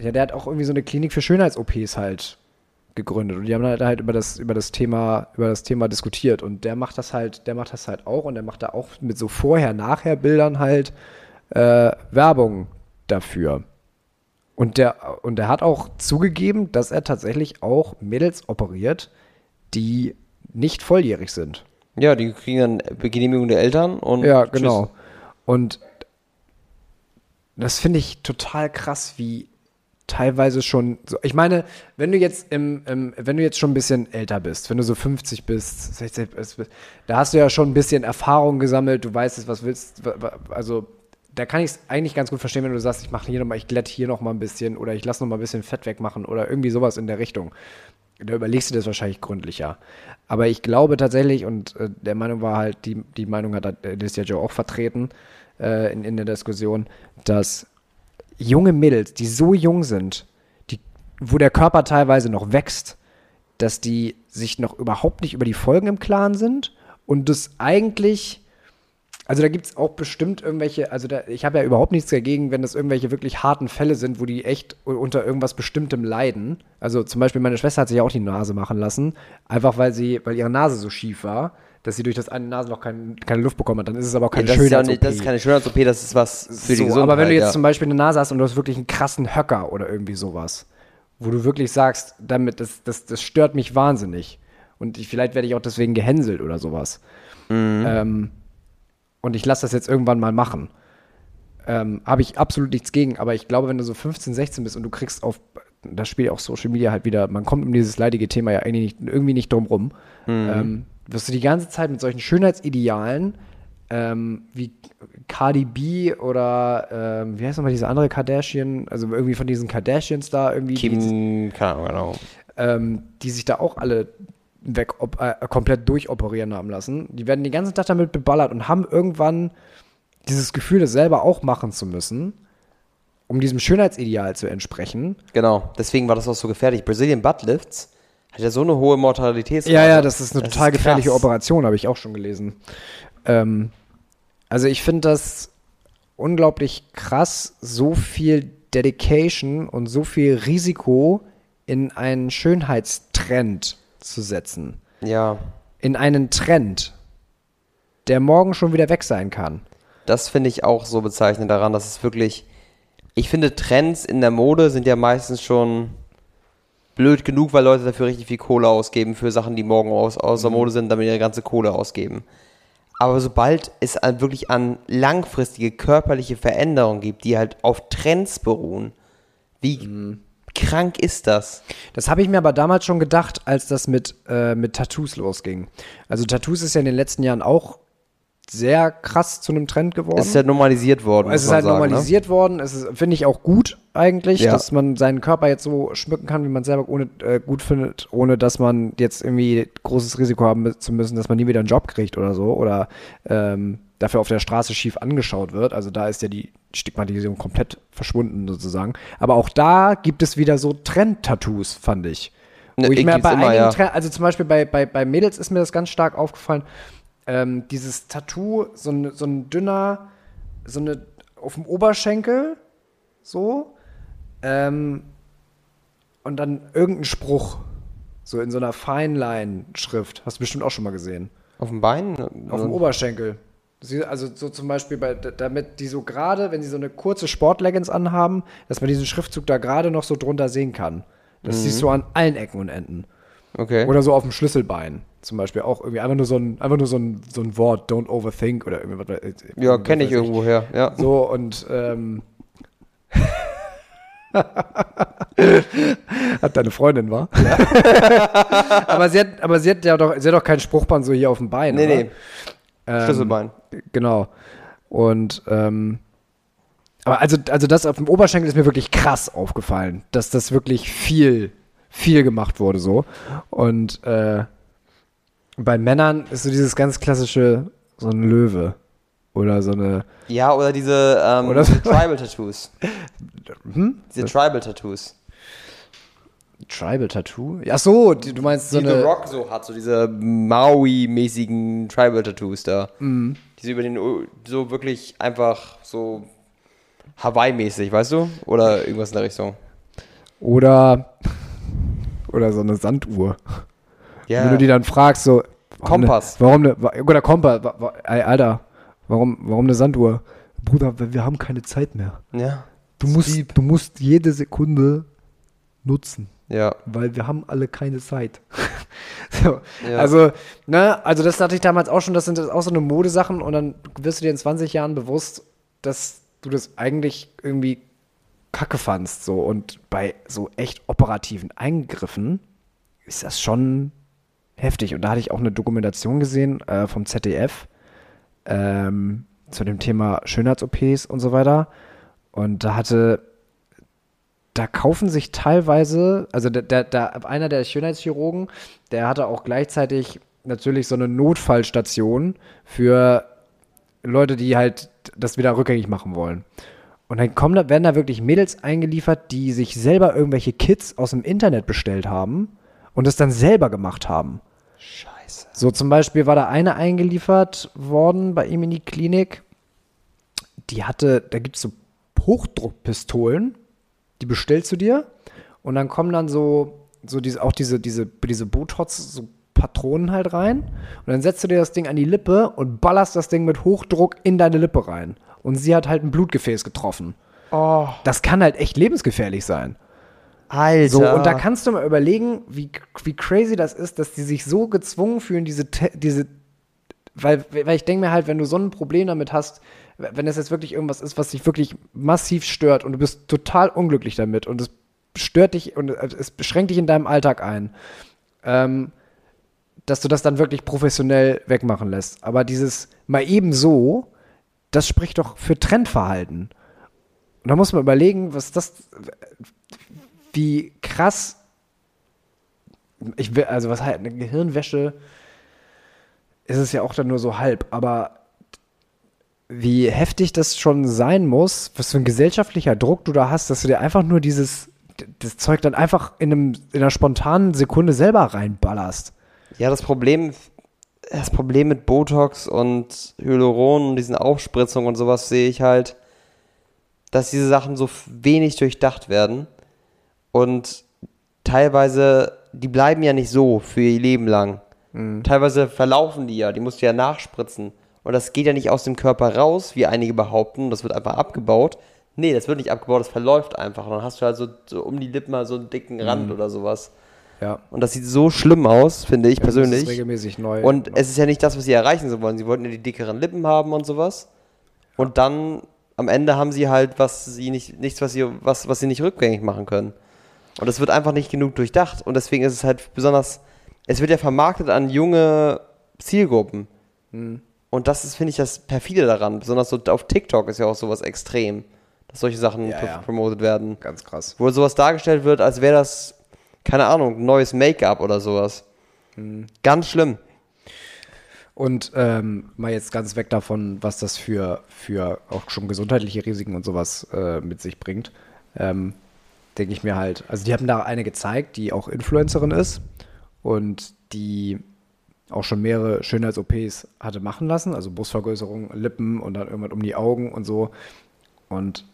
ja, der hat auch irgendwie so eine Klinik für Schönheits-OPs halt gegründet und die haben halt, halt über das über das Thema über das Thema diskutiert und der macht das halt der macht das halt auch und der macht da auch mit so vorher nachher Bildern halt äh, Werbung dafür und der und der hat auch zugegeben dass er tatsächlich auch Mädels operiert die nicht volljährig sind Ja, die kriegen dann Genehmigung der Eltern und ja, tschüss. genau. Und das finde ich total krass, wie teilweise schon so. Ich meine, wenn du jetzt im, im, wenn du jetzt schon ein bisschen älter bist, wenn du so 50 bist, 60 bist, da hast du ja schon ein bisschen Erfahrung gesammelt, du weißt jetzt, was willst, also da kann ich es eigentlich ganz gut verstehen, wenn du sagst, ich mache hier nochmal, ich glätte hier nochmal ein bisschen oder ich lasse nochmal ein bisschen Fett wegmachen oder irgendwie sowas in der Richtung. Da überlegst du das wahrscheinlich gründlicher. Aber ich glaube tatsächlich, und äh, der Meinung war halt, die, die Meinung hat äh, Alicia Joe auch vertreten äh, in, in der Diskussion, dass junge Mädels, die so jung sind, die, wo der Körper teilweise noch wächst, dass die sich noch überhaupt nicht über die Folgen im Klaren sind und das eigentlich, also da gibt es auch bestimmt irgendwelche, also da, ich habe ja überhaupt nichts dagegen, wenn das irgendwelche wirklich harten Fälle sind, wo die echt unter irgendwas Bestimmtem leiden. Also zum Beispiel meine Schwester hat sich ja auch die Nase machen lassen, einfach weil sie, weil ihre Nase so schief war, dass sie durch das eine Nasenloch kein, keine Luft bekommen hat. Dann ist es aber auch keine das, ja Schönheits-OP. nicht, das ist keine Schönheits-OP, das ist was für die So, Gesundheit. aber wenn du jetzt ja. zum Beispiel eine Nase hast und du hast wirklich einen krassen Höcker oder irgendwie sowas, wo du wirklich sagst, damit, das, das, das stört mich wahnsinnig. Und ich, vielleicht werde ich auch deswegen gehänselt oder sowas. Mhm. Ähm, und ich lasse das jetzt irgendwann mal machen. Ähm, Habe ich absolut nichts gegen, aber ich glaube, wenn du so 15, 16 bist und du kriegst auf, das spielt auch Social Media halt wieder, man kommt um dieses leidige Thema ja eigentlich nicht, irgendwie nicht drum rum, Mhm. ähm, wirst du die ganze Zeit mit solchen Schönheitsidealen ähm, wie Cardi B oder ähm, wie heißt nochmal diese andere Kardashian, also irgendwie von diesen Kardashians da irgendwie, die, Kim, keine Ahnung, genau. ähm, die sich da auch alle weg äh, komplett durchoperieren haben lassen. Die werden den ganzen Tag damit beballert und haben irgendwann dieses Gefühl, das selber auch machen zu müssen, um diesem Schönheitsideal zu entsprechen. Genau, deswegen war das auch so gefährlich. Brazilian Buttlifts hat ja so eine hohe Mortalitätsrate. Ja, ja, das ist eine Das total ist gefährliche. Operation, habe ich auch schon gelesen. Ähm, also ich finde das unglaublich krass, so viel Dedication und so viel Risiko in einen Schönheitstrend zu setzen. Ja, In einen Trend, der morgen schon wieder weg sein kann. das finde ich auch so bezeichnend daran, dass es wirklich. Ich finde, Trends in der Mode sind ja meistens schon blöd genug, weil Leute dafür richtig viel Kohle ausgeben für Sachen, die morgen aus, aus der Mode sind, damit ihre ganze Kohle ausgeben. Aber sobald es an, wirklich an langfristige körperliche Veränderungen gibt, die halt auf Trends beruhen, wie krank ist das? Das habe ich mir aber damals schon gedacht, als das mit, äh, mit Tattoos losging. Also Tattoos ist ja in den letzten Jahren auch sehr krass zu einem Trend geworden. Es ist ja normalisiert worden. Es ist halt sagen, ne? normalisiert worden. Es ist, finde ich, auch gut eigentlich, Ja. dass man seinen Körper jetzt so schmücken kann, wie man es selber ohne, äh, gut findet, ohne dass man jetzt irgendwie großes Risiko haben zu müssen, dass man nie wieder einen Job kriegt oder so oder ähm, dafür auf der Straße schief angeschaut wird. Also da ist ja die Stigmatisierung komplett verschwunden sozusagen. Aber auch da gibt es wieder so Trend-Tattoos, fand ich. Ne, Wo ich mir bei immer, ja. Also zum Beispiel bei, bei, bei Mädels ist mir das ganz stark aufgefallen, ähm, dieses Tattoo, so ein, so ein dünner, so eine auf dem Oberschenkel, so, ähm, und dann irgendein Spruch, so in so einer Feinline-Schrift, hast du bestimmt auch schon mal gesehen. Auf dem Bein? Auf dem Oberschenkel. Also so zum Beispiel, bei, damit die so gerade, wenn sie so eine kurze Sportleggings anhaben, dass man diesen Schriftzug da gerade noch so drunter sehen kann. Das siehst du an allen Ecken und Enden. Okay. Oder so auf dem Schlüsselbein. Zum Beispiel auch irgendwie einfach nur so ein, einfach nur so ein, so ein Wort, don't overthink oder irgendwie was. äh, ja, kenne ich irgendwo her. Ja. So und ähm, hat deine Freundin, war? aber sie hat, aber sie hat ja doch, sie hat doch kein Spruchband so hier auf dem Bein. Nee, oder? nee. Ähm, Schlüsselbein. Genau. Und ähm, aber also, also das auf dem Oberschenkel ist mir wirklich krass aufgefallen, dass das wirklich viel, viel gemacht wurde so. Und äh, bei Männern ist so dieses ganz klassische, so ein Löwe. Oder so eine. Ja, oder diese, ähm, Oder diese Tribal-Tattoos. Hm? Diese Tribal-Tattoos. Tribal-Tattoo? Ach so, du meinst so die The eine. Rock so hat, so diese Maui-mäßigen Tribal-Tattoos da. Mhm. Die so über den, so wirklich einfach so Hawaii-mäßig, weißt du? Oder irgendwas in der Richtung. Oder. Oder so eine Sanduhr. Ja. Wenn du die dann fragst, so. warum Kompass. Ne, warum ne, oder Kompass. Alter, warum, warum eine Sanduhr? Bruder, wir wir haben keine Zeit mehr. ja. Du musst, du musst jede Sekunde nutzen, Ja. weil wir haben alle keine Zeit. so, Ja. Also, ne, also das hatte ich damals auch schon, das sind auch so eine Modesachen und dann wirst du dir in 20 Jahren bewusst, dass du das eigentlich irgendwie kacke fandst. So. Und bei so echt operativen Eingriffen ist das schon heftig. Und da hatte ich auch eine Dokumentation gesehen äh, vom ZDF ähm, zu dem Thema Schönheits-OPs und so weiter. Und da hatte, da kaufen sich teilweise, also der, der, der, einer der Schönheitschirurgen, der hatte auch gleichzeitig natürlich so eine Notfallstation für Leute, die halt das wieder rückgängig machen wollen. Und dann kommen da, werden da wirklich Mädels eingeliefert, die sich selber irgendwelche Kits aus dem Internet bestellt haben und das dann selber gemacht haben. Scheiße. So zum Beispiel war da eine eingeliefert worden bei ihm in die Klinik. Die hatte, da gibt es so Hochdruckpistolen, die bestellst du dir und dann kommen dann so, so diese, auch diese, diese, diese Botox, so Patronen halt rein und dann setzt du dir das Ding an die Lippe und ballerst das Ding mit Hochdruck in deine Lippe rein. Und sie hat halt ein Blutgefäß getroffen. Oh, Das kann halt echt lebensgefährlich sein. Alter. So, und da kannst du mal überlegen, wie, wie crazy das ist, dass die sich so gezwungen fühlen, diese, diese weil, weil ich denke mir halt, wenn du so ein Problem damit hast, wenn es jetzt wirklich irgendwas ist, was dich wirklich massiv stört und du bist total unglücklich damit und es stört dich und es beschränkt dich in deinem Alltag ein, ähm, dass du das dann wirklich professionell wegmachen lässt. Aber dieses mal eben so, das spricht doch für Trendverhalten. Und da muss man überlegen, was das, wie krass, ich will, also was halt, eine Gehirnwäsche ist es ja auch dann nur so halb, aber wie heftig das schon sein muss, was für ein gesellschaftlicher Druck du da hast, dass du dir einfach nur dieses, das Zeug dann einfach in, einem, in einer spontanen Sekunde selber reinballerst. Ja, das Problem, das Problem mit Botox und Hyaluron und diesen Aufspritzungen und sowas sehe ich halt, dass diese Sachen so wenig durchdacht werden und teilweise, die bleiben ja nicht so für ihr Leben lang. Teilweise verlaufen die ja, die musst du ja nachspritzen. Und das geht ja nicht aus dem Körper raus, wie einige behaupten, das wird einfach abgebaut. Nee, das wird nicht abgebaut, das verläuft einfach. Und dann hast du halt so, so um die Lippen mal so einen dicken Rand oder sowas. Ja. Und das sieht so schlimm aus, finde ich Das ist persönlich. regelmäßig neu. Und es ist ja nicht das, was sie erreichen so wollen. Sie wollten ja die dickeren Lippen haben und sowas. Und dann am Ende haben sie halt was sie nicht, nichts, was sie, was, was sie nicht rückgängig machen können. Und es wird einfach nicht genug durchdacht. Und deswegen ist es halt besonders, es wird ja vermarktet an junge Zielgruppen. Und das ist, finde ich, das perfide daran. Besonders so auf TikTok ist ja auch sowas extrem, dass solche Sachen Ja, ja. promotet werden. Ganz krass. Wo sowas dargestellt wird, als wäre das, keine Ahnung, neues Make-up oder sowas. Ganz schlimm. Und ähm, mal jetzt ganz weg davon, was das für, für auch schon gesundheitliche Risiken und sowas äh, mit sich bringt. Ähm, denke ich mir halt, also die haben da eine gezeigt, die auch Influencerin ist und die auch schon mehrere Schönheits-OPs hatte machen lassen, also Brustvergrößerung, Lippen und dann irgendwann um die Augen und so. Und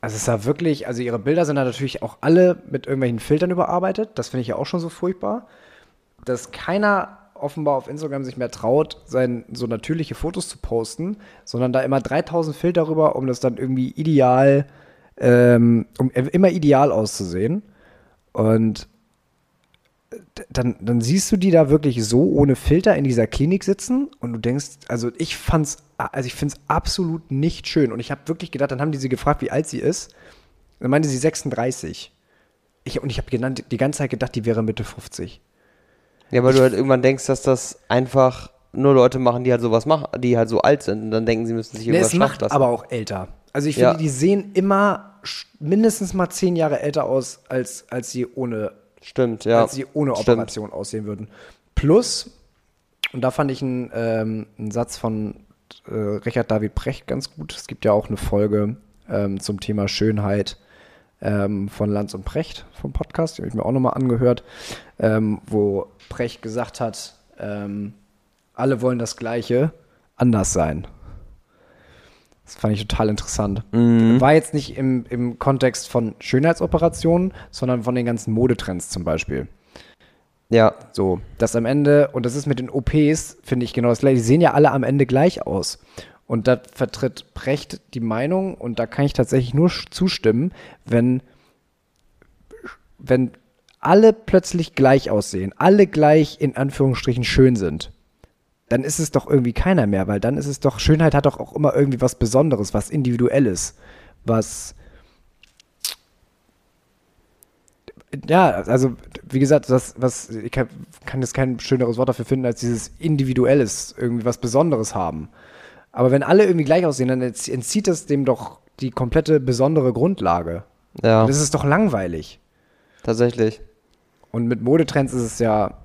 also es war wirklich, also ihre Bilder sind da natürlich auch alle mit irgendwelchen Filtern überarbeitet. Das finde ich ja auch schon so furchtbar, dass keiner offenbar auf Instagram sich mehr traut, sein, so natürliche Fotos zu posten, sondern da immer 3000 Filter rüber, um das dann irgendwie ideal, ähm, um immer ideal auszusehen. Und dann, dann siehst du die da wirklich so ohne Filter in dieser Klinik sitzen und du denkst, also ich fand's, also ich finde es absolut nicht schön. Und ich habe wirklich gedacht, dann haben die sie gefragt, wie alt sie ist. Dann meinte sie 36. Ich, und ich habe die ganze Zeit gedacht, die wäre Mitte 50. Ja, weil ich, du halt irgendwann denkst, dass das einfach nur Leute machen, die halt sowas machen, die halt so alt sind und dann denken, sie müssen sich irgendwas nee, es macht lassen. aber auch älter. Also ich finde, ja. die sehen immer mindestens mal zehn Jahre älter aus, als, als sie ohne Stimmt, ja. Als sie ohne Operation Stimmt. aussehen würden. Plus, und da fand ich einen, ähm, einen Satz von äh, Richard David Brecht ganz gut. Es gibt ja auch eine Folge ähm, zum Thema Schönheit ähm, von Lanz und Precht vom Podcast, die habe ich mir auch nochmal angehört, ähm, wo Precht gesagt hat, ähm, alle wollen das Gleiche, anders sein. Das fand ich total interessant. Mhm. War jetzt nicht im, im Kontext von Schönheitsoperationen, sondern von den ganzen Modetrends zum Beispiel. Ja. So, dass am Ende, und das ist mit den OPs, finde ich genau das gleiche, die sehen ja alle am Ende gleich aus. Und da vertritt Precht die Meinung, und da kann ich tatsächlich nur zustimmen, wenn, wenn alle plötzlich gleich aussehen, alle gleich in Anführungsstrichen schön sind, dann ist es doch irgendwie keiner mehr, weil dann ist es doch, Schönheit hat doch auch immer irgendwie was Besonderes, was Individuelles, was. Ja, also wie gesagt, das, was, ich kann, kann jetzt kein schöneres Wort dafür finden, als dieses Individuelles, irgendwie was Besonderes haben. Aber wenn alle irgendwie gleich aussehen, dann entzieht das dem doch die komplette besondere Grundlage. Ja. Und das ist doch langweilig. Tatsächlich. Und mit Modetrends ist es ja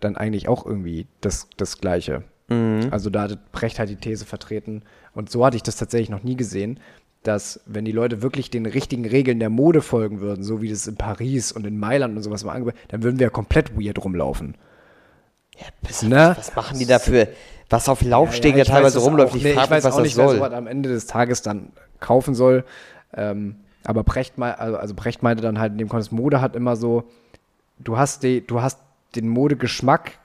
dann eigentlich auch irgendwie das, das Gleiche. Mhm. Also da hat Brecht halt die These vertreten. Und so hatte ich das tatsächlich noch nie gesehen, dass wenn die Leute wirklich den richtigen Regeln der Mode folgen würden, so wie das in Paris und in Mailand und sowas mal angeboten, dann würden wir ja komplett weird rumlaufen. Ja, bis, ne? was machen die dafür? Was auf Laufstegen ja, ja, teilweise rumläuft, ich, nee, frage ich weiß was auch nicht, soll. was am Ende des Tages dann kaufen soll. Ähm, aber Brecht, also, also Brecht meinte dann halt in dem Kontext, Mode hat immer so, du hast die, du hast den Modegeschmack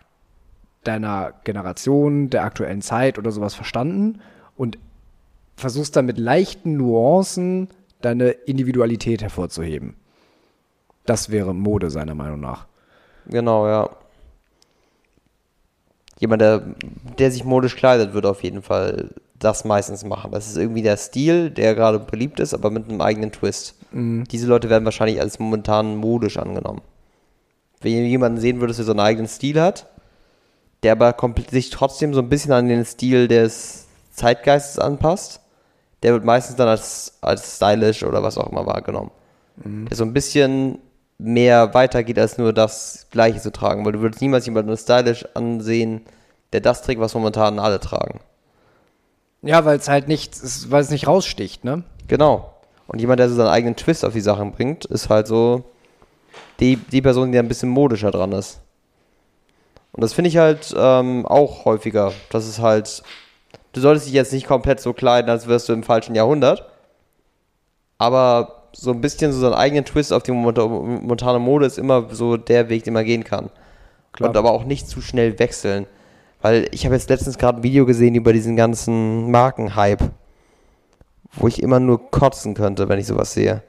deiner Generation, der aktuellen Zeit oder sowas verstanden und versuchst dann mit leichten Nuancen deine Individualität hervorzuheben. Das wäre Mode seiner Meinung nach. Genau, ja. Jemand, der, der sich modisch kleidet, würde auf jeden Fall das meistens machen. Das ist irgendwie der Stil, der gerade beliebt ist, aber mit einem eigenen Twist. Mhm. Diese Leute werden wahrscheinlich als momentan modisch angenommen wenn ihr jemanden sehen würdet, der so einen eigenen Stil hat, der aber sich trotzdem so ein bisschen an den Stil des Zeitgeistes anpasst, der wird meistens dann als, als stylisch oder was auch immer wahrgenommen. Mhm. Der so ein bisschen mehr weitergeht, als nur das Gleiche zu tragen, weil du würdest niemals jemanden stylisch ansehen, der das trägt, was momentan alle tragen. Ja, weil es halt nicht, weil es nicht raussticht, ne? Genau. Und jemand, der so seinen eigenen Twist auf die Sachen bringt, ist halt so, die, die Person, die ein bisschen modischer dran ist. Und das finde ich halt ähm, auch häufiger. Das ist halt, du solltest dich jetzt nicht komplett so kleiden, als wärst du im falschen Jahrhundert. Aber so ein bisschen so seinen eigenen Twist auf die momentane Mode ist immer so der Weg, den man gehen kann. Klar. Und aber auch nicht zu schnell wechseln. Weil ich habe jetzt letztens gerade ein Video gesehen über diesen ganzen Markenhype, wo ich immer nur kotzen könnte, wenn ich sowas sehe.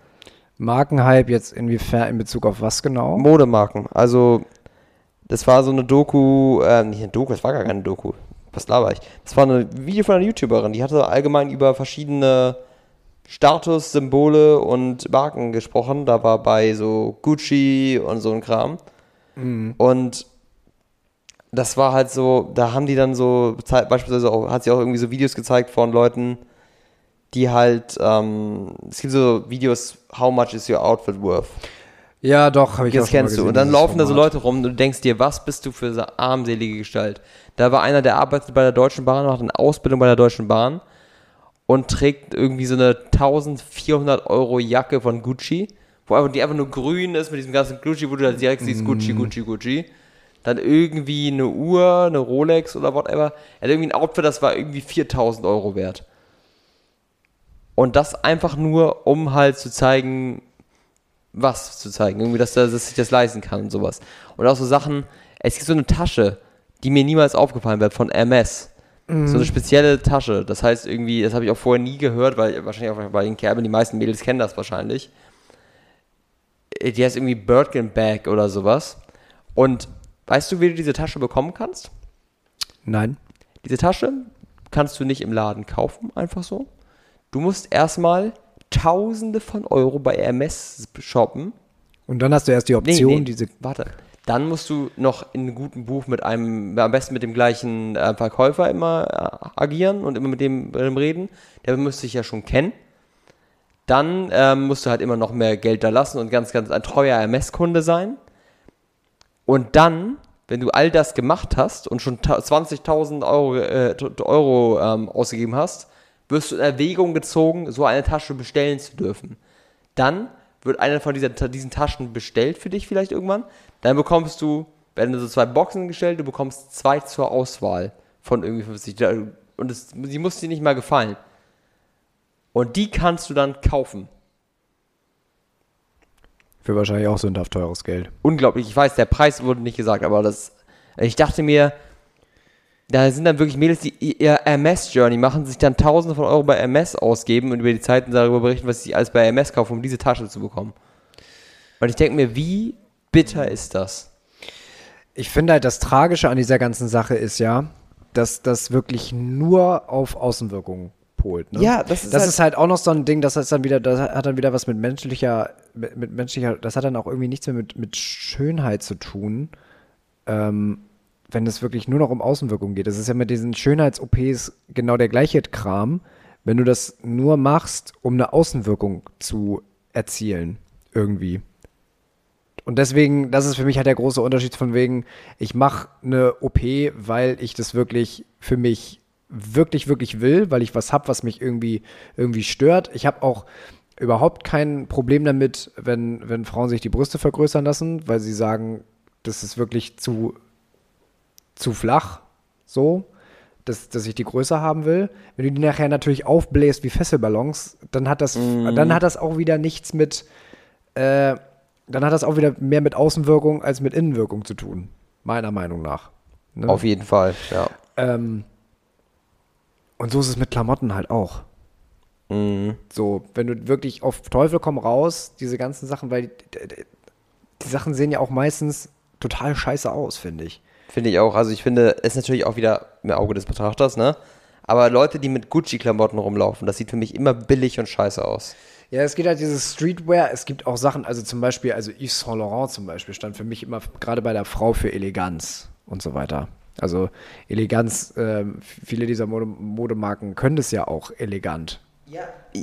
Markenhype jetzt inwiefern in Bezug auf was genau? Modemarken. Also, das war so eine Doku, äh, nicht eine Doku, das war gar keine Doku. Was laber ich? Das war ein Video von einer YouTuberin, die hatte allgemein über verschiedene Status, Symbole und Marken gesprochen. Da war bei so Gucci und so ein Kram. Mhm. Und das war halt so, da haben die dann so, beispielsweise auch, hat sie auch irgendwie so Videos gezeigt von Leuten, die halt, ähm, es gibt so Videos, how much is your outfit worth? Ja, doch, habe ich das auch kennst gesehen, du. Und dann laufen da so Leute rum und du denkst dir, was bist du für eine armselige Gestalt? Da war einer, der arbeitet bei der Deutschen Bahn, macht eine Ausbildung bei der Deutschen Bahn und trägt irgendwie so eine 1400 Euro Jacke von Gucci wo einfach, die einfach nur grün ist mit diesem ganzen Gucci, wo du dann direkt siehst, Gucci, Gucci, Gucci. Dann irgendwie eine Uhr, eine Rolex oder whatever. Er hat irgendwie ein Outfit, das war irgendwie 4000 Euro wert. Und das einfach nur, um halt zu zeigen, was zu zeigen. Irgendwie, dass dass sich das leisten kann und sowas. Und auch so Sachen, es gibt so eine Tasche, die mir niemals aufgefallen wird, von MS. So eine spezielle Tasche. Das heißt irgendwie, das habe ich auch vorher nie gehört, weil wahrscheinlich auch bei den Kerben, die meisten Mädels kennen das wahrscheinlich. Äh, Die heißt irgendwie Birkin Bag oder sowas. Und weißt du, wie du diese Tasche bekommen kannst? Nein. Diese Tasche kannst du nicht im Laden kaufen, einfach so. Du musst erstmal Tausende von Euro bei Hermes shoppen. Und dann hast du erst die Option, diese. Warte. Dann musst du noch in einem guten Buch mit einem, am besten mit dem gleichen äh, Verkäufer immer äh, agieren und immer mit dem, mit dem reden. Der müsste dich ja schon kennen. Dann ähm, musst du halt immer noch mehr Geld da lassen und ganz, ganz ein treuer Hermes-Kunde sein. Und dann, wenn du all das gemacht hast und schon ta- 20.000 Euro, äh, Euro ähm, ausgegeben hast, wirst du in Erwägung gezogen, so eine Tasche bestellen zu dürfen. Dann wird eine von dieser, diesen Taschen bestellt für dich vielleicht irgendwann. Dann bekommst du, werden so zwei Boxen gestellt, du bekommst zwei zur Auswahl von irgendwie 50. Da- Und es, die muss dir nicht mal gefallen. Und die kannst du dann kaufen. Für wahrscheinlich auch sündhaft teures Geld. unglaublich. Ich weiß, der Preis wurde nicht gesagt, aber das. Ich dachte mir, da sind dann wirklich Mädels, die ihr MS-Journey machen, sich dann Tausende von Euro bei MS ausgeben und über die Zeiten darüber berichten, was sie alles bei MS kaufen, um diese Tasche zu bekommen. Und ich denke mir, wie bitter ist das? Ich finde halt, das Tragische an dieser ganzen Sache ist ja, dass das wirklich nur auf Außenwirkungen polt. Ne? Ja, das ist das halt- ist halt auch noch so ein Ding, das ist dann wieder, das hat dann wieder was mit menschlicher, mit, mit menschlicher, das hat dann auch irgendwie nichts mehr mit, mit Schönheit zu tun, ähm, wenn es wirklich nur noch um Außenwirkungen geht. Das ist ja mit diesen Schönheits-OPs genau der gleiche Kram, wenn du das nur machst, um eine Außenwirkung zu erzielen, irgendwie. Und deswegen, das ist für mich halt der große Unterschied von wegen, ich mache eine OP, weil ich das wirklich für mich wirklich, wirklich will, weil ich was habe, was mich irgendwie, irgendwie stört. Ich habe auch überhaupt kein Problem damit, wenn, wenn Frauen sich die Brüste vergrößern lassen, weil sie sagen, das ist wirklich zu, zu flach, so, dass, dass ich die größer haben will. Wenn du die nachher natürlich aufbläst wie Fesselballons, dann hat das, dann hat das auch wieder nichts mit, äh, dann hat das auch wieder mehr mit Außenwirkung als mit Innenwirkung zu tun. Meiner Meinung nach. Ne? Auf jeden Fall, ja. Ähm, und so ist es mit Klamotten halt auch. Mhm. So, wenn du wirklich auf Teufel komm raus, diese ganzen Sachen, weil die, die, die Sachen sehen ja auch meistens total scheiße aus, finde ich. Finde ich auch. Also ich finde, es ist natürlich auch wieder im Auge des Betrachters, ne? Aber Leute, die mit Gucci-Klamotten rumlaufen, das sieht für mich immer billig und scheiße aus. Ja, es geht halt dieses Streetwear. Es gibt auch Sachen, also zum Beispiel, also Yves Saint Laurent zum Beispiel stand für mich immer gerade bei der Frau für Eleganz und so weiter. Also Eleganz, ähm, viele dieser Mode Modemarken können das ja auch elegant.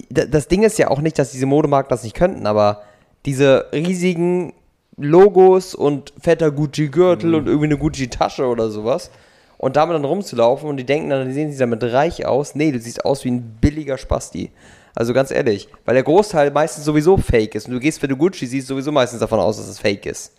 Da- Das Ding ist ja auch nicht, dass diese Modemarken das nicht könnten, aber diese riesigen Logos und fetter Gucci-Gürtel und irgendwie eine Gucci-Tasche oder sowas und damit dann rumzulaufen und die denken dann, die sehen sich damit reich aus. Nee, du siehst aus wie ein billiger Spasti. Also ganz ehrlich, weil der Großteil meistens sowieso fake ist und du gehst, wenn du Gucci siehst, sowieso meistens davon aus, dass es fake ist.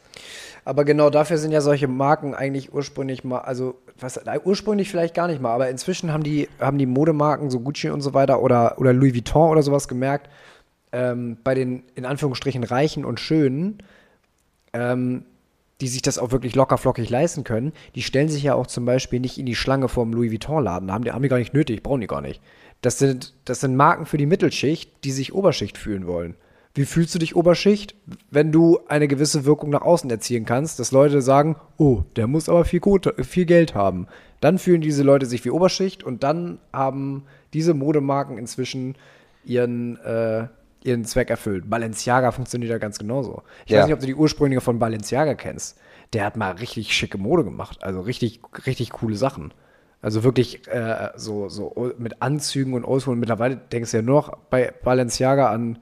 Aber genau dafür sind ja solche Marken eigentlich ursprünglich mal, also was, ursprünglich vielleicht gar nicht mal, aber inzwischen haben die, haben die Modemarken, so Gucci und so weiter oder, oder Louis Vuitton oder sowas gemerkt, ähm, bei den in Anführungsstrichen Reichen und Schönen, ähm, die sich das auch wirklich locker flockig leisten können, die stellen sich ja auch zum Beispiel nicht in die Schlange vorm Louis Vuitton-Laden. Haben die, haben die gar nicht nötig, brauchen die gar nicht. Das sind, das sind Marken für die Mittelschicht, die sich Oberschicht fühlen wollen. Wie fühlst du dich Oberschicht, wenn du eine gewisse Wirkung nach außen erzielen kannst, dass Leute sagen, oh, der muss aber viel, gut, viel Geld haben. Dann fühlen diese Leute sich wie Oberschicht und dann haben diese Modemarken inzwischen ihren, äh, ihren Zweck erfüllt. Balenciaga funktioniert ja ganz genauso. Ich Ja. weiß nicht, ob du die Ursprünge von Balenciaga kennst. Der hat mal richtig schicke Mode gemacht. Also richtig, richtig coole Sachen. Also wirklich äh, so, so mit Anzügen und Oldschool. Mittlerweile denkst du ja nur noch bei Balenciaga an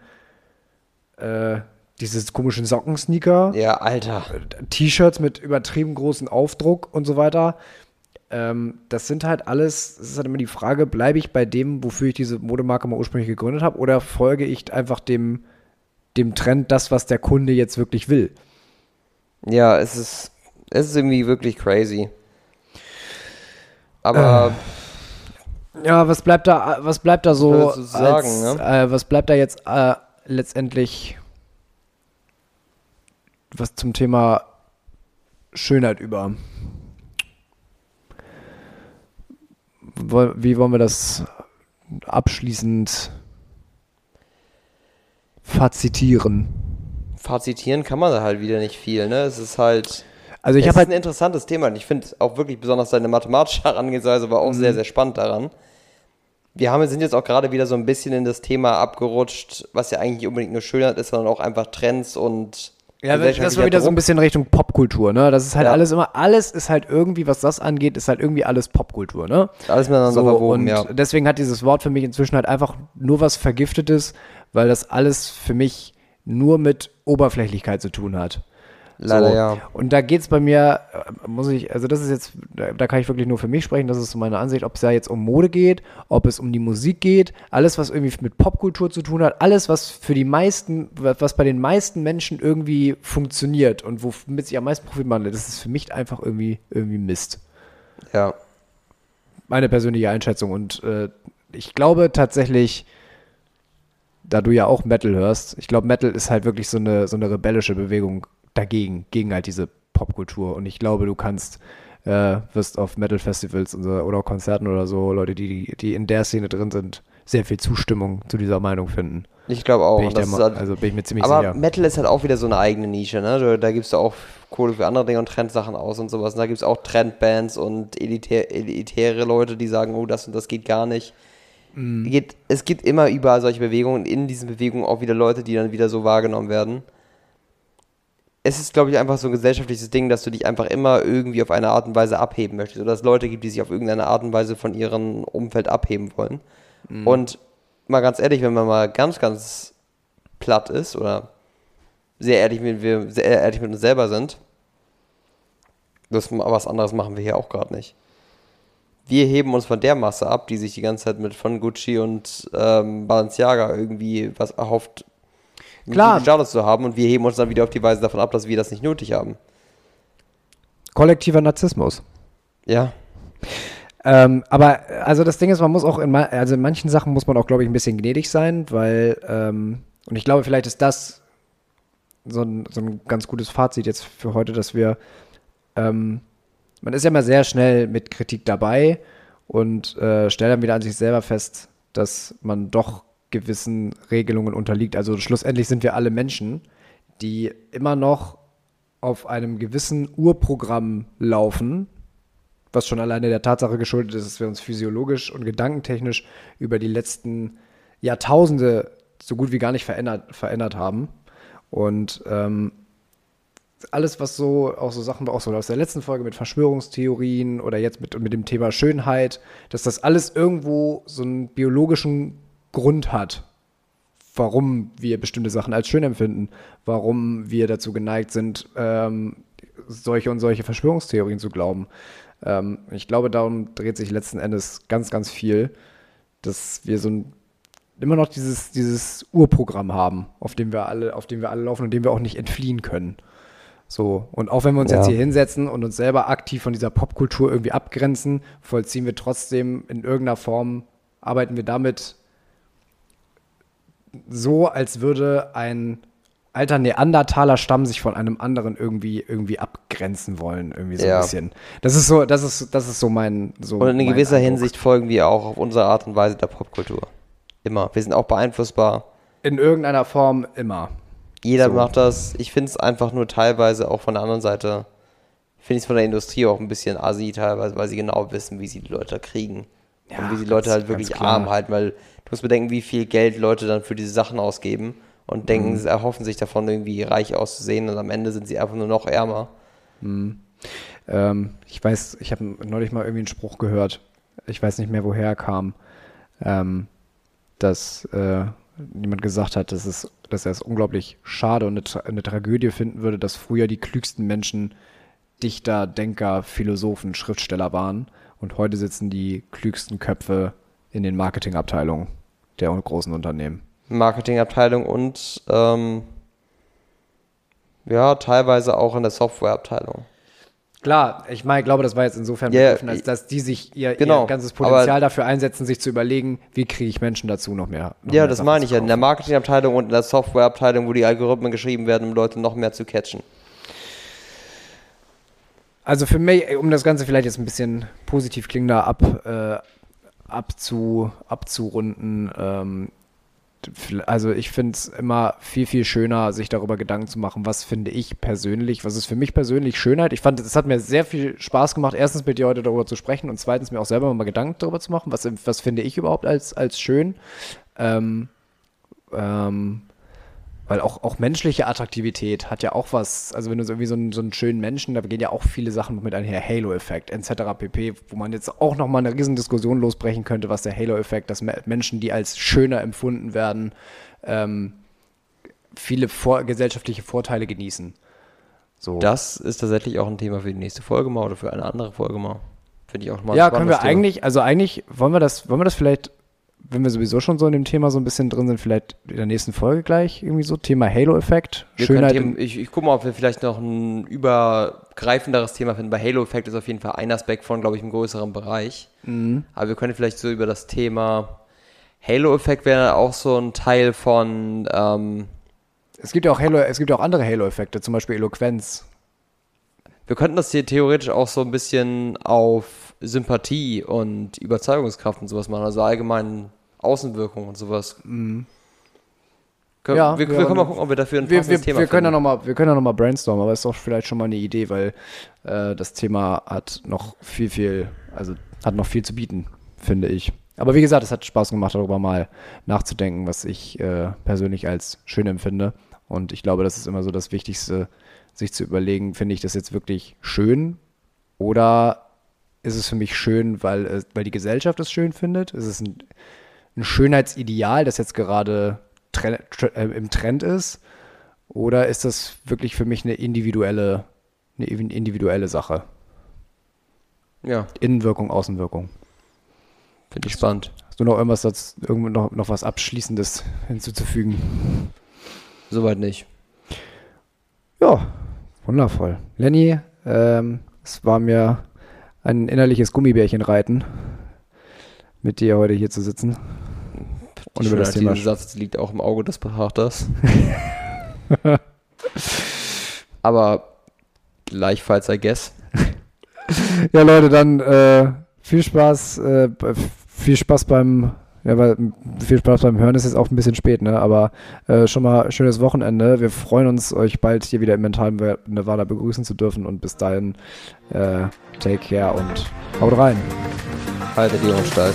äh, diese komischen Sockensneaker, Ja, Alter. T-Shirts mit übertrieben großen Aufdruck und so weiter. Ähm, das sind halt alles, es ist halt immer die Frage, bleibe ich bei dem, wofür ich diese Modemarke mal ursprünglich gegründet habe, oder folge ich einfach dem, dem Trend das, was der Kunde jetzt wirklich will. Ja, es ist, es ist irgendwie wirklich crazy. Aber Ja, was bleibt da, was bleibt da so, sagen, als, ne? äh, was bleibt da jetzt äh, letztendlich was zum Thema Schönheit über? Wie wollen wir das abschließend fazitieren? fazitieren kann man da halt wieder nicht viel, ne? Es ist halt. Also ich es habe ist ein halt, interessantes Thema und ich finde auch wirklich besonders deine mathematische Herangehensweise war auch Mhm. sehr, sehr spannend daran. Wir haben, sind jetzt auch gerade wieder so ein bisschen in das Thema abgerutscht, was ja eigentlich nicht unbedingt nur Schönheit ist, sondern auch einfach Trends und ja, das war wieder so ein bisschen Richtung Popkultur, ne? Das ist halt Ja. alles immer, alles ist halt irgendwie, was das angeht, ist halt irgendwie alles Popkultur, ne? alles miteinander So, verwoben, und ja. deswegen hat dieses Wort für mich inzwischen halt einfach nur was Vergiftetes, weil das alles für mich nur mit Oberflächlichkeit zu tun hat. Leider so. ja. Und da geht's bei mir, äh, muss ich, also das ist jetzt, da da kann ich wirklich nur für mich sprechen, das ist so meine Ansicht, ob es da jetzt um Mode geht, ob es um die Musik geht, alles, was irgendwie mit Popkultur zu tun hat, alles, was für die meisten, was bei den meisten Menschen irgendwie funktioniert und womit sie am meisten Profit machen, das ist für mich einfach irgendwie, irgendwie Mist Ja. meine persönliche Einschätzung. Und äh, ich glaube tatsächlich, da du ja auch Metal hörst, ich glaube, Metal ist halt wirklich so eine, so eine rebellische Bewegung dagegen, gegen halt diese Popkultur. Und ich glaube, du kannst, äh, wirst auf Metal-Festivals oder Konzerten oder so, Leute, die, die in der Szene drin sind, sehr viel Zustimmung zu dieser Meinung finden. Ich glaube auch. Bin ich halt, also bin ich mir ziemlich aber sicher. Metal ist halt auch wieder so eine eigene Nische, ne? Da, da gibst du auch Kohle für andere Dinge und Trendsachen aus und sowas. Und da gibt es auch Trendbands und elitär, elitäre Leute, die sagen, oh, das und das geht gar nicht. Mhm. Geht, es gibt immer überall solche Bewegungen und in diesen Bewegungen auch wieder Leute, die dann wieder so wahrgenommen werden. Es ist, glaube ich, einfach so ein gesellschaftliches Ding, dass du dich einfach immer irgendwie auf eine Art und Weise abheben möchtest. Oder dass es Leute gibt, die sich auf irgendeine Art und Weise von ihrem Umfeld abheben wollen. Mhm. Und mal ganz ehrlich, wenn man mal ganz, ganz platt ist oder sehr ehrlich, mit, wir sehr ehrlich mit uns selber sind, das, was anderes machen wir hier auch gerade nicht. Wir heben uns von der Masse ab, die sich die ganze Zeit mit von Gucci und ähm, Balenciaga irgendwie was erhofft, Klar. Status zu haben und wir heben uns dann wieder auf die Weise davon ab, dass wir das nicht nötig haben. Kollektiver Narzissmus. Ja, Ähm, aber also das Ding ist, man muss auch in, also in manchen Sachen muss man auch, glaube ich, ein bisschen gnädig sein, weil, ähm, und ich glaube, vielleicht ist das so ein, so ein ganz gutes Fazit jetzt für heute, dass wir, ähm, man ist ja immer sehr schnell mit Kritik dabei und äh, stellt dann wieder an sich selber fest, dass man doch gewissen Regelungen unterliegt. Also schlussendlich sind wir alle Menschen, die immer noch auf einem gewissen Urprogramm laufen, was schon alleine der Tatsache geschuldet ist, dass wir uns physiologisch und gedankentechnisch über die letzten Jahrtausende so gut wie gar nicht verändert, verändert haben. Und ähm, alles, was so, auch so Sachen, auch so aus der letzten Folge mit Verschwörungstheorien oder jetzt mit, mit dem Thema Schönheit, dass das alles irgendwo so einen biologischen Grund hat, warum wir bestimmte Sachen als schön empfinden, warum wir dazu geneigt sind, ähm, solche und solche Verschwörungstheorien zu glauben. Ähm, ich glaube, darum dreht sich letzten Endes ganz, ganz viel, dass wir so ein, immer noch dieses, dieses Urprogramm haben, auf dem wir alle, auf dem wir alle laufen und dem wir auch nicht entfliehen können. So, und auch wenn wir uns Ja. jetzt hier hinsetzen und uns selber aktiv von dieser Popkultur irgendwie abgrenzen, vollziehen wir trotzdem in irgendeiner Form, arbeiten wir damit so, als würde ein alter Neandertaler Stamm sich von einem anderen irgendwie irgendwie abgrenzen wollen, irgendwie so Ja. ein bisschen. Das ist so, das ist das ist so mein so und in gewisser Eindruck. Hinsicht folgen wir auch auf unsere Art und Weise der Popkultur. Immer. Wir sind auch beeinflussbar. in irgendeiner Form immer. Jeder So. macht das. Ich finde es einfach nur teilweise auch von der anderen Seite, finde ich es von der Industrie auch ein bisschen assi teilweise, weil sie genau wissen, wie sie die Leute kriegen. Ja, und wie die Leute ganz- halt wirklich arm halten, weil du musst bedenken, wie viel Geld Leute dann für diese Sachen ausgeben und denken, Mhm. sie erhoffen sich davon irgendwie reich auszusehen und am Ende sind sie einfach nur noch ärmer. Ähm, ich weiß, ich habe neulich mal irgendwie einen Spruch gehört. Ich weiß nicht mehr, woher er kam. Ähm, dass äh, jemand gesagt hat, dass, es, dass er es unglaublich schade und eine, Tra eine Tragödie finden würde, dass früher die klügsten Menschen Dichter, Denker, Philosophen, Schriftsteller waren und heute sitzen die klügsten Köpfe in den Marketingabteilungen der großen Unternehmen. Marketingabteilung und ähm, ja, teilweise auch in der Softwareabteilung. Klar, ich meine, ich glaube, das war jetzt insofern Ja, begriffen, als dass die sich ihr, genau, ihr ganzes Potenzial dafür einsetzen, sich zu überlegen, wie kriege ich Menschen dazu noch mehr. Noch Ja, mehr das meine ich ja. In der. Marketingabteilung und in der Softwareabteilung, wo die Algorithmen geschrieben werden, um Leute noch mehr zu catchen. Also für mich, um das Ganze vielleicht jetzt ein bisschen positiv klingender ab, äh, abzu, abzurunden, ähm, also ich finde es immer viel, viel schöner, sich darüber Gedanken zu machen, was finde ich persönlich, was ist für mich persönlich Schönheit. Ich fand, es hat mir sehr viel Spaß gemacht, erstens mit dir heute darüber zu sprechen und zweitens mir auch selber mal Gedanken darüber zu machen, was, was finde ich überhaupt als, als schön. Ähm, ähm, weil auch, auch menschliche Attraktivität hat ja auch was, also wenn du so irgendwie so einen, so einen schönen Menschen, da gehen ja auch viele Sachen mit einher, Halo-Effekt etc. pp., wo man jetzt auch nochmal eine riesen Diskussion losbrechen könnte, was der Halo-Effekt, dass Me- Menschen, die als schöner empfunden werden, ähm, viele vor gesellschaftliche Vorteile genießen. So. Das ist tatsächlich auch ein Thema für die nächste Folge mal oder für eine andere Folge mal. Finde ich auch mal ein ja, können wir Thema. eigentlich, also eigentlich wollen wir das, wollen wir das vielleicht, wenn wir sowieso schon so in dem Thema so ein bisschen drin sind, vielleicht in der nächsten Folge gleich irgendwie so Thema Halo-Effekt. Schönheit im, ich, ich gucke mal, ob wir vielleicht noch ein übergreifenderes Thema finden. Bei Halo Effect ist auf jeden Fall ein Aspekt von, glaube ich, einem größeren Bereich. Mhm. Aber wir können vielleicht so über das Thema Halo Effekt wäre auch so ein Teil von, ähm, Es gibt ja auch Halo, es gibt ja auch andere Halo-Effekte, zum Beispiel Eloquenz. wir könnten das hier theoretisch auch so ein bisschen auf Sympathie und Überzeugungskraft und sowas machen, also allgemein Außenwirkung und sowas. Können, Ja, wir, ja, wir können mal gucken, ob wir dafür ein Wir, passendes wir, Thema wir können ja finden. noch mal, wir können ja noch mal brainstormen, aber ist doch vielleicht schon mal eine Idee, weil äh, das Thema hat noch viel, viel, also hat noch viel zu bieten, finde ich. Aber wie gesagt, es hat Spaß gemacht, darüber mal nachzudenken, was ich äh, persönlich als schön empfinde. Und ich glaube, das ist immer so das Wichtigste, sich zu überlegen, finde ich das jetzt wirklich schön oder ist es für mich schön, weil, weil die Gesellschaft es schön findet? Ist es ein, ein Schönheitsideal, das jetzt gerade tre tre äh, im Trend ist? Oder ist das wirklich für mich eine individuelle, eine in- individuelle Sache? Ja, Innenwirkung, Außenwirkung. finde ich spannend. Hast du noch irgendwas, dazu, irgendwo noch, noch was Abschließendes hinzuzufügen? Soweit nicht. Ja, wundervoll. Lenny, ähm, es war mir ein innerliches Gummibärchen reiten, mit dir heute hier zu sitzen. Und über das Thema Satzes liegt auch im Auge des Betrachters. Aber gleichfalls, I guess. Ja, Leute, dann äh, viel Spaß, äh, viel Spaß beim, ja, weil, viel Spaß beim Hören ist jetzt auch ein bisschen spät, ne? Aber äh, schon mal schönes Wochenende. Wir freuen uns, euch bald hier wieder im mentalen Nevada begrüßen zu dürfen und bis dahin äh, take care und haut rein. Haltet die Ohren steif.